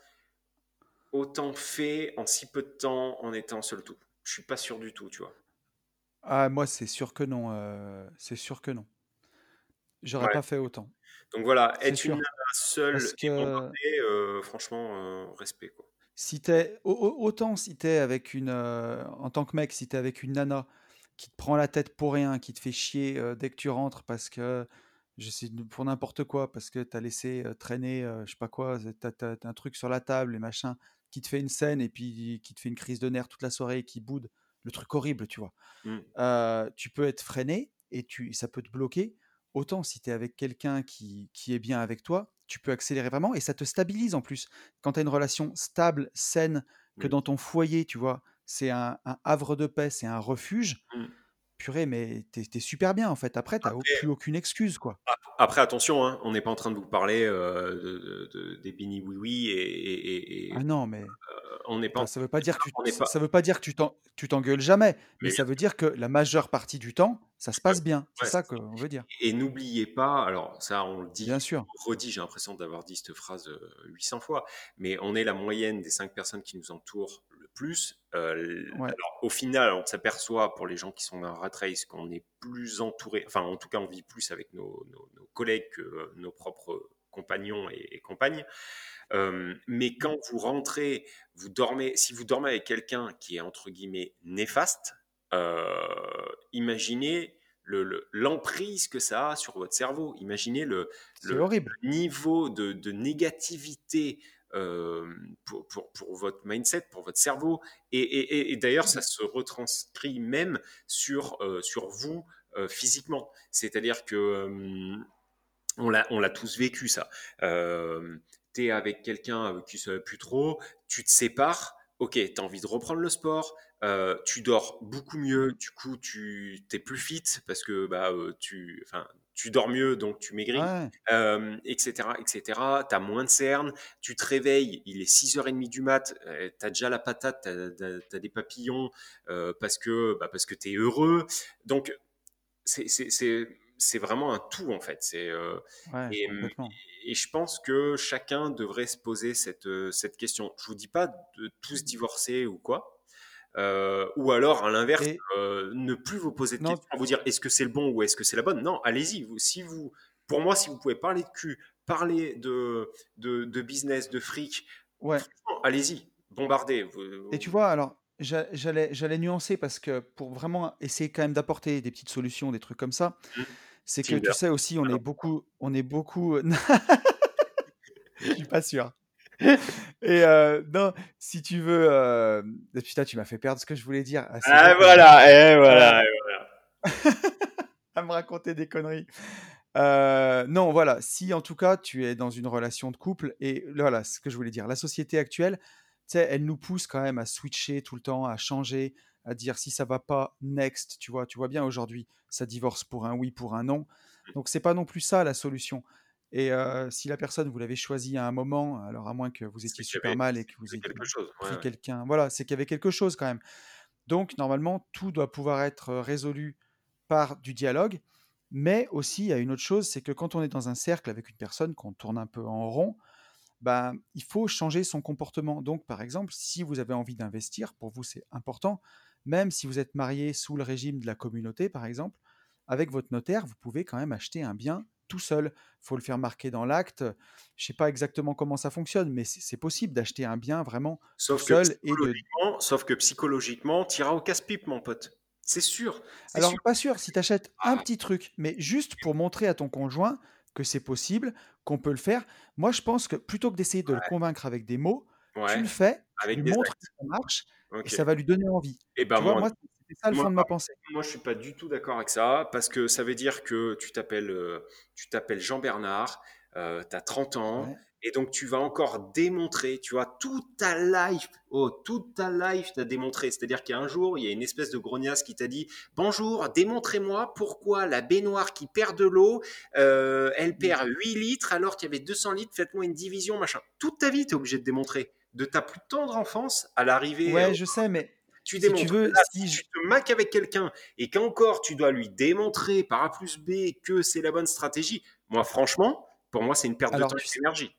autant fait en si peu de temps en étant seul tout. Je suis pas sûr du tout, tu vois? Ah, moi, c'est sûr que non, heu, c'est sûr que non. J'aurais Ouais. pas fait autant. Donc voilà, C'est être une sûr. nana seule Parce et que bombardée, heu, franchement, heu, respect, quoi. si tu es au au autant si tu es avec une, en tant que mec, si tu es avec une nana qui te prend la tête pour rien, qui te fait chier, dès que tu rentres parce que je sais pour n'importe quoi, parce que tu as laissé, traîner, je sais pas quoi, un truc sur la table et machin, qui te fait une scène et puis qui te fait une crise de nerfs toute la soirée et qui boude, le truc horrible, tu vois? Mmh. Tu peux être freiné et tu ça peut te bloquer. Autant si tu es avec quelqu'un qui qui est bien avec toi, tu peux accélérer vraiment et ça te stabilise en plus. Quand tu as une relation stable, saine, que dans ton foyer, tu vois, c'est un un havre de paix, c'est un refuge, Mmh. Purée, mais tu es tu es super bien, en fait. Après, tu as au Après plus aucune excuse, quoi. ap après attention, hein, on n'est pas en train de vous parler, heu, de de de des bini oui oui et et et et Ah non, mais heu, on n'est pas enfin, ça veut pas dire que tu on ça pas ça veut pas dire que tu t'en tu t'engueules jamais, mais ça veut dire que la majeure partie du temps, ça se passe bien. C'est ouais, ça c'est ça qu'on veut dire. et n'oubliez pas, alors ça, on le dit, Bien sûr. on le redit, j'ai l'impression d'avoir dit cette phrase, heu, 800 fois, mais on est la moyenne des 5 personnes qui nous entourent plus. Ouais. alors au final, on s'aperçoit pour les gens qui sont dans la rat race qu'on est plus entouré enfin, en tout cas, on vit plus avec nos nos nos collègues que, heu, nos propres compagnons et et compagnes. Hem, mais quand vous rentrez, vous dormez si vous dormez avec quelqu'un qui est entre guillemets «néfaste», imaginez le le l'emprise que ça a sur votre cerveau. Imaginez le niveau de de négativité, hem, pour votre mindset, pour votre cerveau et d'ailleurs ça se retranscrit même sur, heu, sur vous, heu, physiquement. C'est-à-dire que, on l'a tous vécu ça. Tu es avec quelqu'un avec qui ça va plus trop, tu te sépares, OK, tu as envie de reprendre le sport, tu dors beaucoup mieux, du coup tu tu es plus fit parce que, bah, tu tu dors mieux donc tu maigris, Ouais. hem, et cetera, et cetera. Tu as moins de cernes, tu te réveilles, il est 6:30 du mat, heu, tu as déjà la patate, tu as des papillons, heu, parce que, bah, parce que tu es heureux. Donc c'est vraiment un tout en fait. Euh, Ouais, et, mmh, et je pense que chacun devrait se poser cette, euh, cette question. Je vous dis pas de tous divorcer ou quoi, euh, ou alors à l'inverse, Et euh, ne plus vous poser de non, questions, vous dire est-ce que c'est le bon ou est-ce que c'est la bonne? Non, allez-y. Si vous, pour moi, si vous pouvez parler de cul, parler de de, de business, de fric, ouais. allez-y, bombardez. Et tu vois, alors, j'a- j'allais, j'allais nuancer parce que pour vraiment essayer quand même d'apporter des petites solutions, des trucs comme ça, Hmm, c'est que tu sais aussi, on est beaucoup, on est beaucoup. <laughs> Je suis pas sûr. <laughs> Et euh, non, si tu veux. euh, Putain, tu m'as fait perdre ce que je voulais dire. Ah, Ah voilà, et Euh, voilà, et voilà. <laughs> à me raconter des conneries. Euh, non, voilà. Si en tout cas tu es dans une relation de couple, et voilà ce que je voulais dire. La société actuelle, tu sais, elle nous pousse quand même à switcher tout le temps, à changer, à dire si ça va pas, next. Tu vois, tu vois bien aujourd'hui, ça divorce pour un oui, pour un non. Donc c'est pas non plus ça la solution. Et euh, si la personne vous l'avez choisie à un moment, alors à moins que vous étiez super avait, mal et que vous ayez quelque chose. Ouais, pris ouais. quelqu'un, voilà, c'est qu'il y avait quelque chose quand même. Donc normalement tout doit pouvoir être résolu par du dialogue. Mais aussi, il y a une autre chose, c'est que quand on est dans un cercle avec une personne, qu'on tourne un peu en rond, ben, il faut changer son comportement. Donc, par exemple, si vous avez envie d'investir, pour vous c'est important, même si vous êtes marié sous le régime de la communauté, par exemple, avec votre notaire, vous pouvez quand même acheter un bien tout seul. Il faut le faire marquer dans l'acte. Je ne sais pas exactement comment ça fonctionne, mais c'est possible d'acheter un bien vraiment tout Sauf que seul et de... psychologiquement, sauf que psychologiquement, t'iras au casse-pipe, mon pote. C'est sûr. Alors, pas sûr, si tu achètes un petit truc, mais juste pour montrer à ton conjoint que c'est possible, qu'on peut le faire, moi je pense que plutôt que d'essayer de le convaincre avec des mots, tu ouais, le fais, tu avec lui des montres que ça marche et ça va lui donner envie. Et ben Tu vois, moi, ça le moi, fond de ma pensée. Moi, je suis pas du tout d'accord avec ça parce que ça veut dire que tu t'appelles euh, tu t'appelles Jean Bernard, euh, tu as 30 ans Ouais. et donc tu vas encore démontrer, tu vois, toute ta life, oh, toute ta life t'as démontré. C'est-à-dire qu'il y a un jour, il y a une espèce de grognasse qui t'a dit Bonjour, démontrez-moi pourquoi la baignoire qui perd de l'eau, euh, elle perd 8 litres alors qu'il y avait 200 litres, faites-moi une division, machin. Toute ta vie, tu es obligé de démontrer. De ta plus tendre enfance à l'arrivée Ouais, euh, je sais, mais tu si tu veux, Là, si tu te maques avec quelqu'un et qu'encore tu dois lui démontrer par A plus B que c'est la bonne stratégie, moi franchement, pour moi c'est une perte de temps et d'énergie.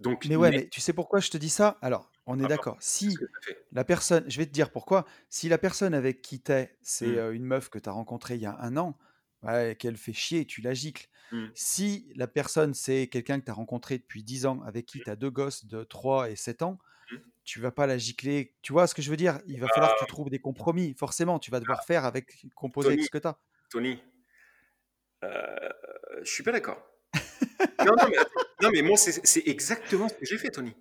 Donc, Mais ouais, mais mais tu sais pourquoi je te dis ça? Alors, on est d'accord. Si la personne, je vais te dire pourquoi, si la personne avec qui t'es, c'est Hmm, euh, une meuf que tu as rencontrée il y a un an, ouais, qu'elle fait chier, tu la gicles. hmm, Si la personne, c'est quelqu'un que tu as rencontré depuis 10 ans, avec qui tu as deux gosses de 3 et 7 ans. Tu vas pas la gicler. Tu vois ce que je veux dire? Il va falloir que tu trouves des compromis. Forcément, tu vas devoir faire avec, composer avec ce que tu as. Tony, euh, je suis pas d'accord. Non, non, mais, non, mais moi c'est c'est exactement ce que j'ai fait, Tony.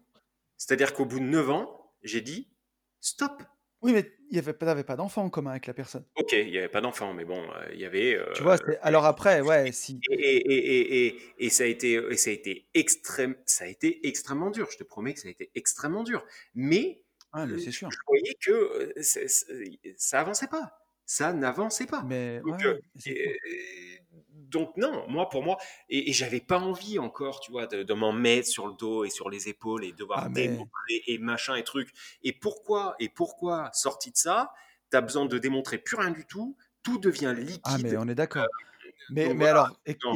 C'est-à-dire qu'au bout de 9 ans, j'ai dit stop. Oui, mais il n'y avait pas, t'avais pas d'enfant en commun avec la personne. Ok, il n'y avait pas d'enfant, mais bon, euh, il y avait. Tu vois, euh, c'est- alors après, ouais, si. Et, et, et, et, et, ça a été, et ça a été extrême, ça a été extrêmement dur. Je te promets que ça a été extrêmement dur. Mais Ah, mais euh, c'est je sûr. voyais que euh, c'est- c'est- ça avançait pas. Ça n'avançait pas. Mais Donc, ouais, euh, ouais, c'est sûr. Donc non, moi pour moi, et, et j'avais pas envie encore, tu vois, de, de m'en mettre sur le dos et sur les épaules et devoir Ah, mais. démontrer et machin et truc. Et pourquoi, et pourquoi sorti de ça, t'as besoin de démontrer plus rien du tout, tout devient Ah, mais liquide. on est d'accord. Mais, Donc mais voilà, alors, et, non,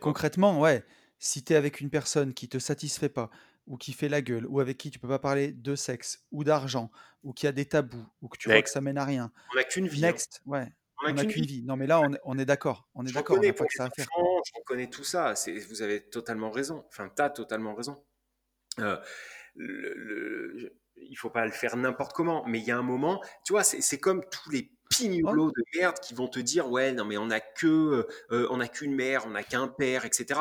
concrètement, ouais, si tu es avec une personne qui te satisfait pas, ou qui fait la gueule, ou avec qui tu peux pas parler de sexe, ou d'argent, ou qui a des tabous, ou que tu vois que ça mène à rien, On n'a qu'une vie. hein. next, ouais, On n'a qu'une vie. vie. Non, mais là, on est, d'accord, on est d'accord, je reconnais tout ça. C'est, vous avez totalement raison. Enfin, t'as totalement raison. Euh, le, le- il faut pas le faire n'importe comment, mais il y a un moment, tu vois, c'est, comme tous les pignolos de merde qui vont te dire, ouais, non, mais on n'a que, euh, on n'a qu'une mère, on n'a qu'un père, etc.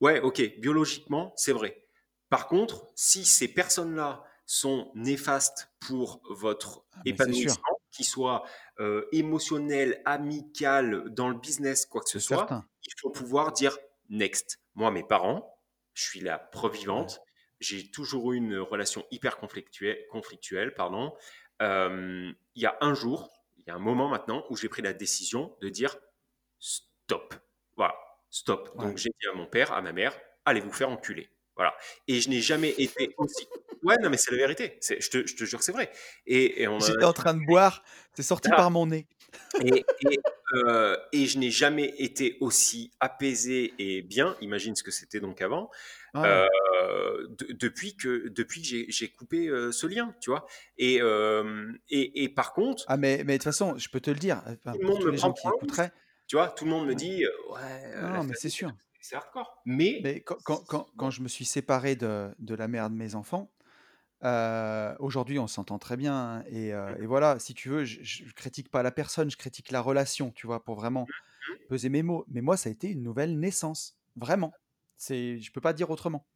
Ouais, ok, biologiquement, c'est vrai. Par contre, si ces personnes-là sont néfastes pour votre ah, épanouissement, qu'il soit euh, émotionnel, amical, dans le business, quoi que ce soit, certain. il faut pouvoir dire next. Moi, mes parents, je suis la preuve Ouais. vivante. J'ai toujours eu une relation hyper conflictuelle, conflictuelle pardon. Euh, il y a un jour, il y a un moment maintenant où j'ai pris la décision de dire stop. Voilà, stop. Ouais. Donc j'ai dit à mon père, à ma mère, allez vous faire enculer. Voilà. Et je n'ai jamais <laughs> été aussi. Ouais, non, mais c'est la vérité. Je te, je te jure que c'est vrai. Et, et on en a J'étais en train de boire, c'est sorti Ah. par mon nez. et, et, euh, et je n'ai jamais été aussi apaisé et bien, imagine ce que c'était donc avant, Ah euh, de- depuis que, depuis que j'ai, coupé euh, ce lien, tu vois. Et, et, et par contre, Ah, mais, mais de toute façon, je peux te le dire, tout le monde me prend qui Tu vois, tout le monde me dit, ouais, Non, mais c'est sûr. C'est hardcore. Mais, Mais quand, quand, quand, quand je me suis séparé de, de la mère de mes enfants, euh, aujourd'hui on s'entend très bien. hein, et, euh, et voilà, si tu veux, je, je critique pas la personne, je critique la relation, tu vois, pour vraiment peser mes mots. Mais moi, ça a été une nouvelle naissance, vraiment. C'est, je peux pas dire autrement.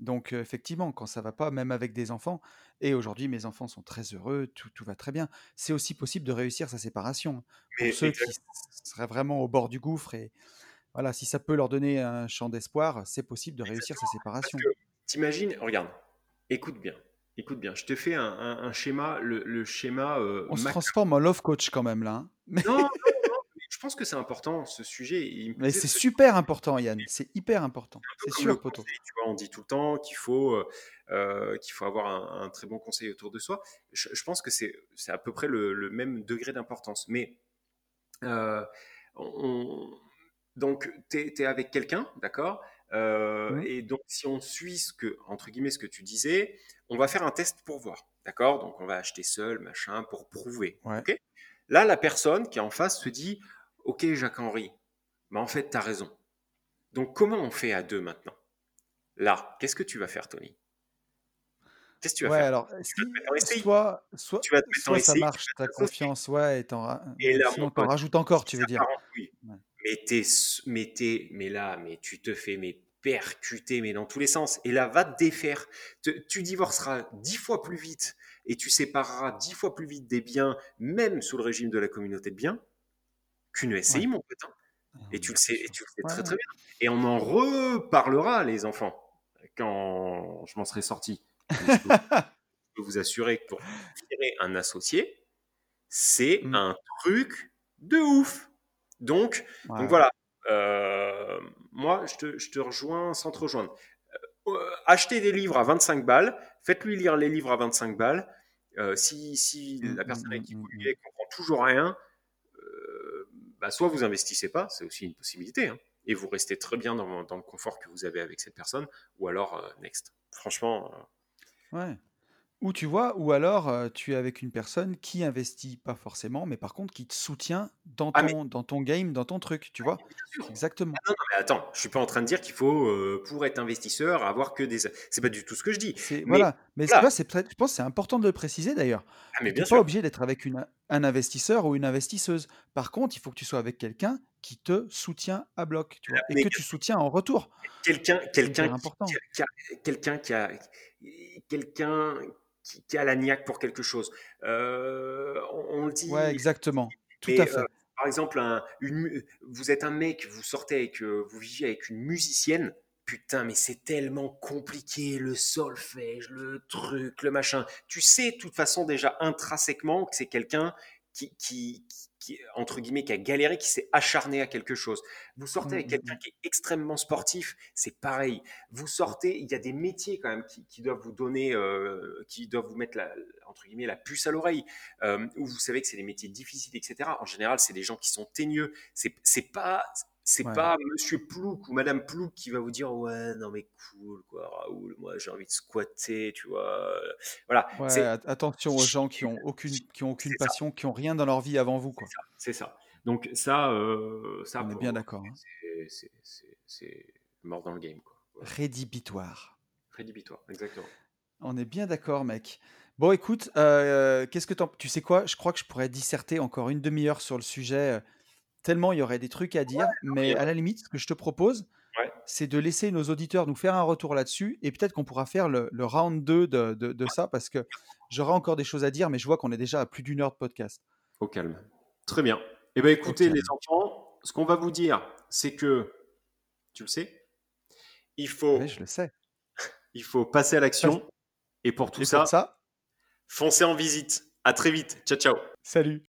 Donc, heu, effectivement, quand ça va pas, même avec des enfants et aujourd'hui mes enfants sont très heureux, tout tout va très bien. C'est aussi possible de réussir sa séparation, hein. Pour Mais ceux qui seraient vraiment au bord du gouffre et voilà, si ça peut leur donner un champ d'espoir, c'est possible de réussir sa exactement, séparation. que tu imagines regarde, écoute bien, écoute bien, je te fais un un un schéma, le le schéma, heu, On se transforme en love coach quand même là, hein. Mais Non, non, <laughs> non, mais je pense que c'est important ce sujet, il me mais c'est super important Yann, c'est hyper important. C'est sûr vois? On dit tout le temps qu'il faut, heu heu, qu'il faut avoir un un très bon conseil autour de soi. Je je pense que c'est à peu près le le même degré d'importance. Mais, on donc tu es avec quelqu'un, d'accord? Heu Mmh. et donc si on suit ce que entre guillemets «ce que tu disais», on va faire un test pour voir, d'accord? Donc on va acheter seul, machin, pour prouver, Ouais. Là, la personne qui est en face se dit: «OK Jacques-Henri, mais en fait tu as raison. Donc comment on fait à 2 maintenant?» Là, qu'est-ce que tu vas faire Tony? Qu'est-ce que tu vas Ouais, faire? alors, Tu vas te si SCI. soit soit Tu vas te soit ça marche vas ta confiance, ouais et en Et là, sinon en rajoutes encore, tu veux dire? Ouais. Mais tu es s mais là, mais tu te fais mais percuter, mais dans tous les sens. Et là, va te défaire. Te tu divorceras 10 fois plus vite et tu sépareras 10 fois plus vite des biens, même sous le régime de la communauté de biens, qu'une Ouais. SCI, mon pote, hein. Ah Et tu le sais et tu le sais Ouais, très, très bien. Et on en reparlera les enfants, quand je m'en serai sorti. Je peux <laughs> je peux vous assurer que pour virer un associé, c'est Mmh. un truc de ouf. Donc donc voilà, heu, moi je te je te rejoins sans te rejoindre. Heu, achetez des livres à 25 balles, faites-lui lire les livres à 25 balles. Si si Mmh, la mmh, personne avec qui vous mmh, mmh. vivez comprend toujours rien, bah, soit vous investissez pas, c'est aussi une possibilité, hein, et vous restez très bien dans dans le confort que vous avez avec cette personne, ou alors, next. Franchement, Ouais. Ou tu vois, ou alors, tu es avec une personne qui investit pas forcément, mais par contre qui te soutient dans ah mais ton dans ton game, dans ton truc, tu vois? bien sûr. Exactement. Ah non, non, mais attends, je suis pas en train de dire qu'il faut, pour être investisseur, avoir que des c'est pas du tout ce que je dis. C'est Mais voilà, mais tu voilà, vois, c'est peut-être je pense que c'est important de le préciser d'ailleurs, ah mais bien pas sûr. obligé d'être avec une un investisseur ou une investisseuse. Par contre, il faut que tu sois avec quelqu'un qui te soutient à bloc, tu vois? Et Mais que tu soutiens en retour. quelqu'un C'est quelqu'un hyper qui qui important. a qui a quelqu'un qui a quelqu'un qui qui a la niaque pour quelque chose. Heu, on on le Ouais, dit exactement. Tout à euh, fait. par exemple, un, une, vous êtes un mec, vous sortez avec, euh, vous vivez avec une musicienne. Putain, mais c'est tellement compliqué, le solfège, le truc, le machin. Tu sais, de toute façon, déjà intrinsèquement, que c'est quelqu'un qui, qui, qui, entre guillemets, qui a galéré, qui s'est acharné à quelque chose. Vous sortez Mmh, avec mmh quelqu'un mh. qui est extrêmement sportif, c'est pareil. Vous sortez, il y a des métiers quand même qui, qui doivent vous donner, euh, qui doivent vous mettre la, entre guillemets, la puce à l'oreille euh, où vous savez que c'est des métiers difficiles, etc. En général, c'est des gens qui sont teigneux. C'est, c'est pas, c'est Ouais. pas Monsieur Plouc ou Madame Plouc qui va vous dire ouais non mais cool quoi Raoul, moi j'ai envie de squatter, tu vois. Voilà, Ouais, c'est at attention aux gens <laughs> qui ont aucune qui ont aucune ça, passion, qui ont rien dans leur vie avant vous, c'est quoi. ça, c'est ça. Donc ça, euh, ça On est bien d'accord, hein. c'est, mort dans le game quoi. Voilà. Rédhibitoire. Rédhibitoire, exactement. On est bien d'accord, mec. Bon, écoute, heu, qu'est-ce que tu sais quoi? Je crois que je pourrais disserter encore une demi heure sur le sujet, tellement il y aurait des trucs à dire, mais à la limite, ce que je te propose, ouais, c'est de laisser nos auditeurs nous faire un retour là-dessus et peut-être qu'on pourra faire le le round 2 de de de ça parce que j'aurai encore des choses à dire, mais je vois qu'on est déjà à plus d'une heure de podcast. au calme. Très bien. Eh Au écoutez les enfants, ce qu'on va vous dire, c'est que, tu le sais, il faut je le sais. Il faut passer à l'action. Et pour tout et ça, ça, foncez en visite. À très vite. Ciao, ciao. salut.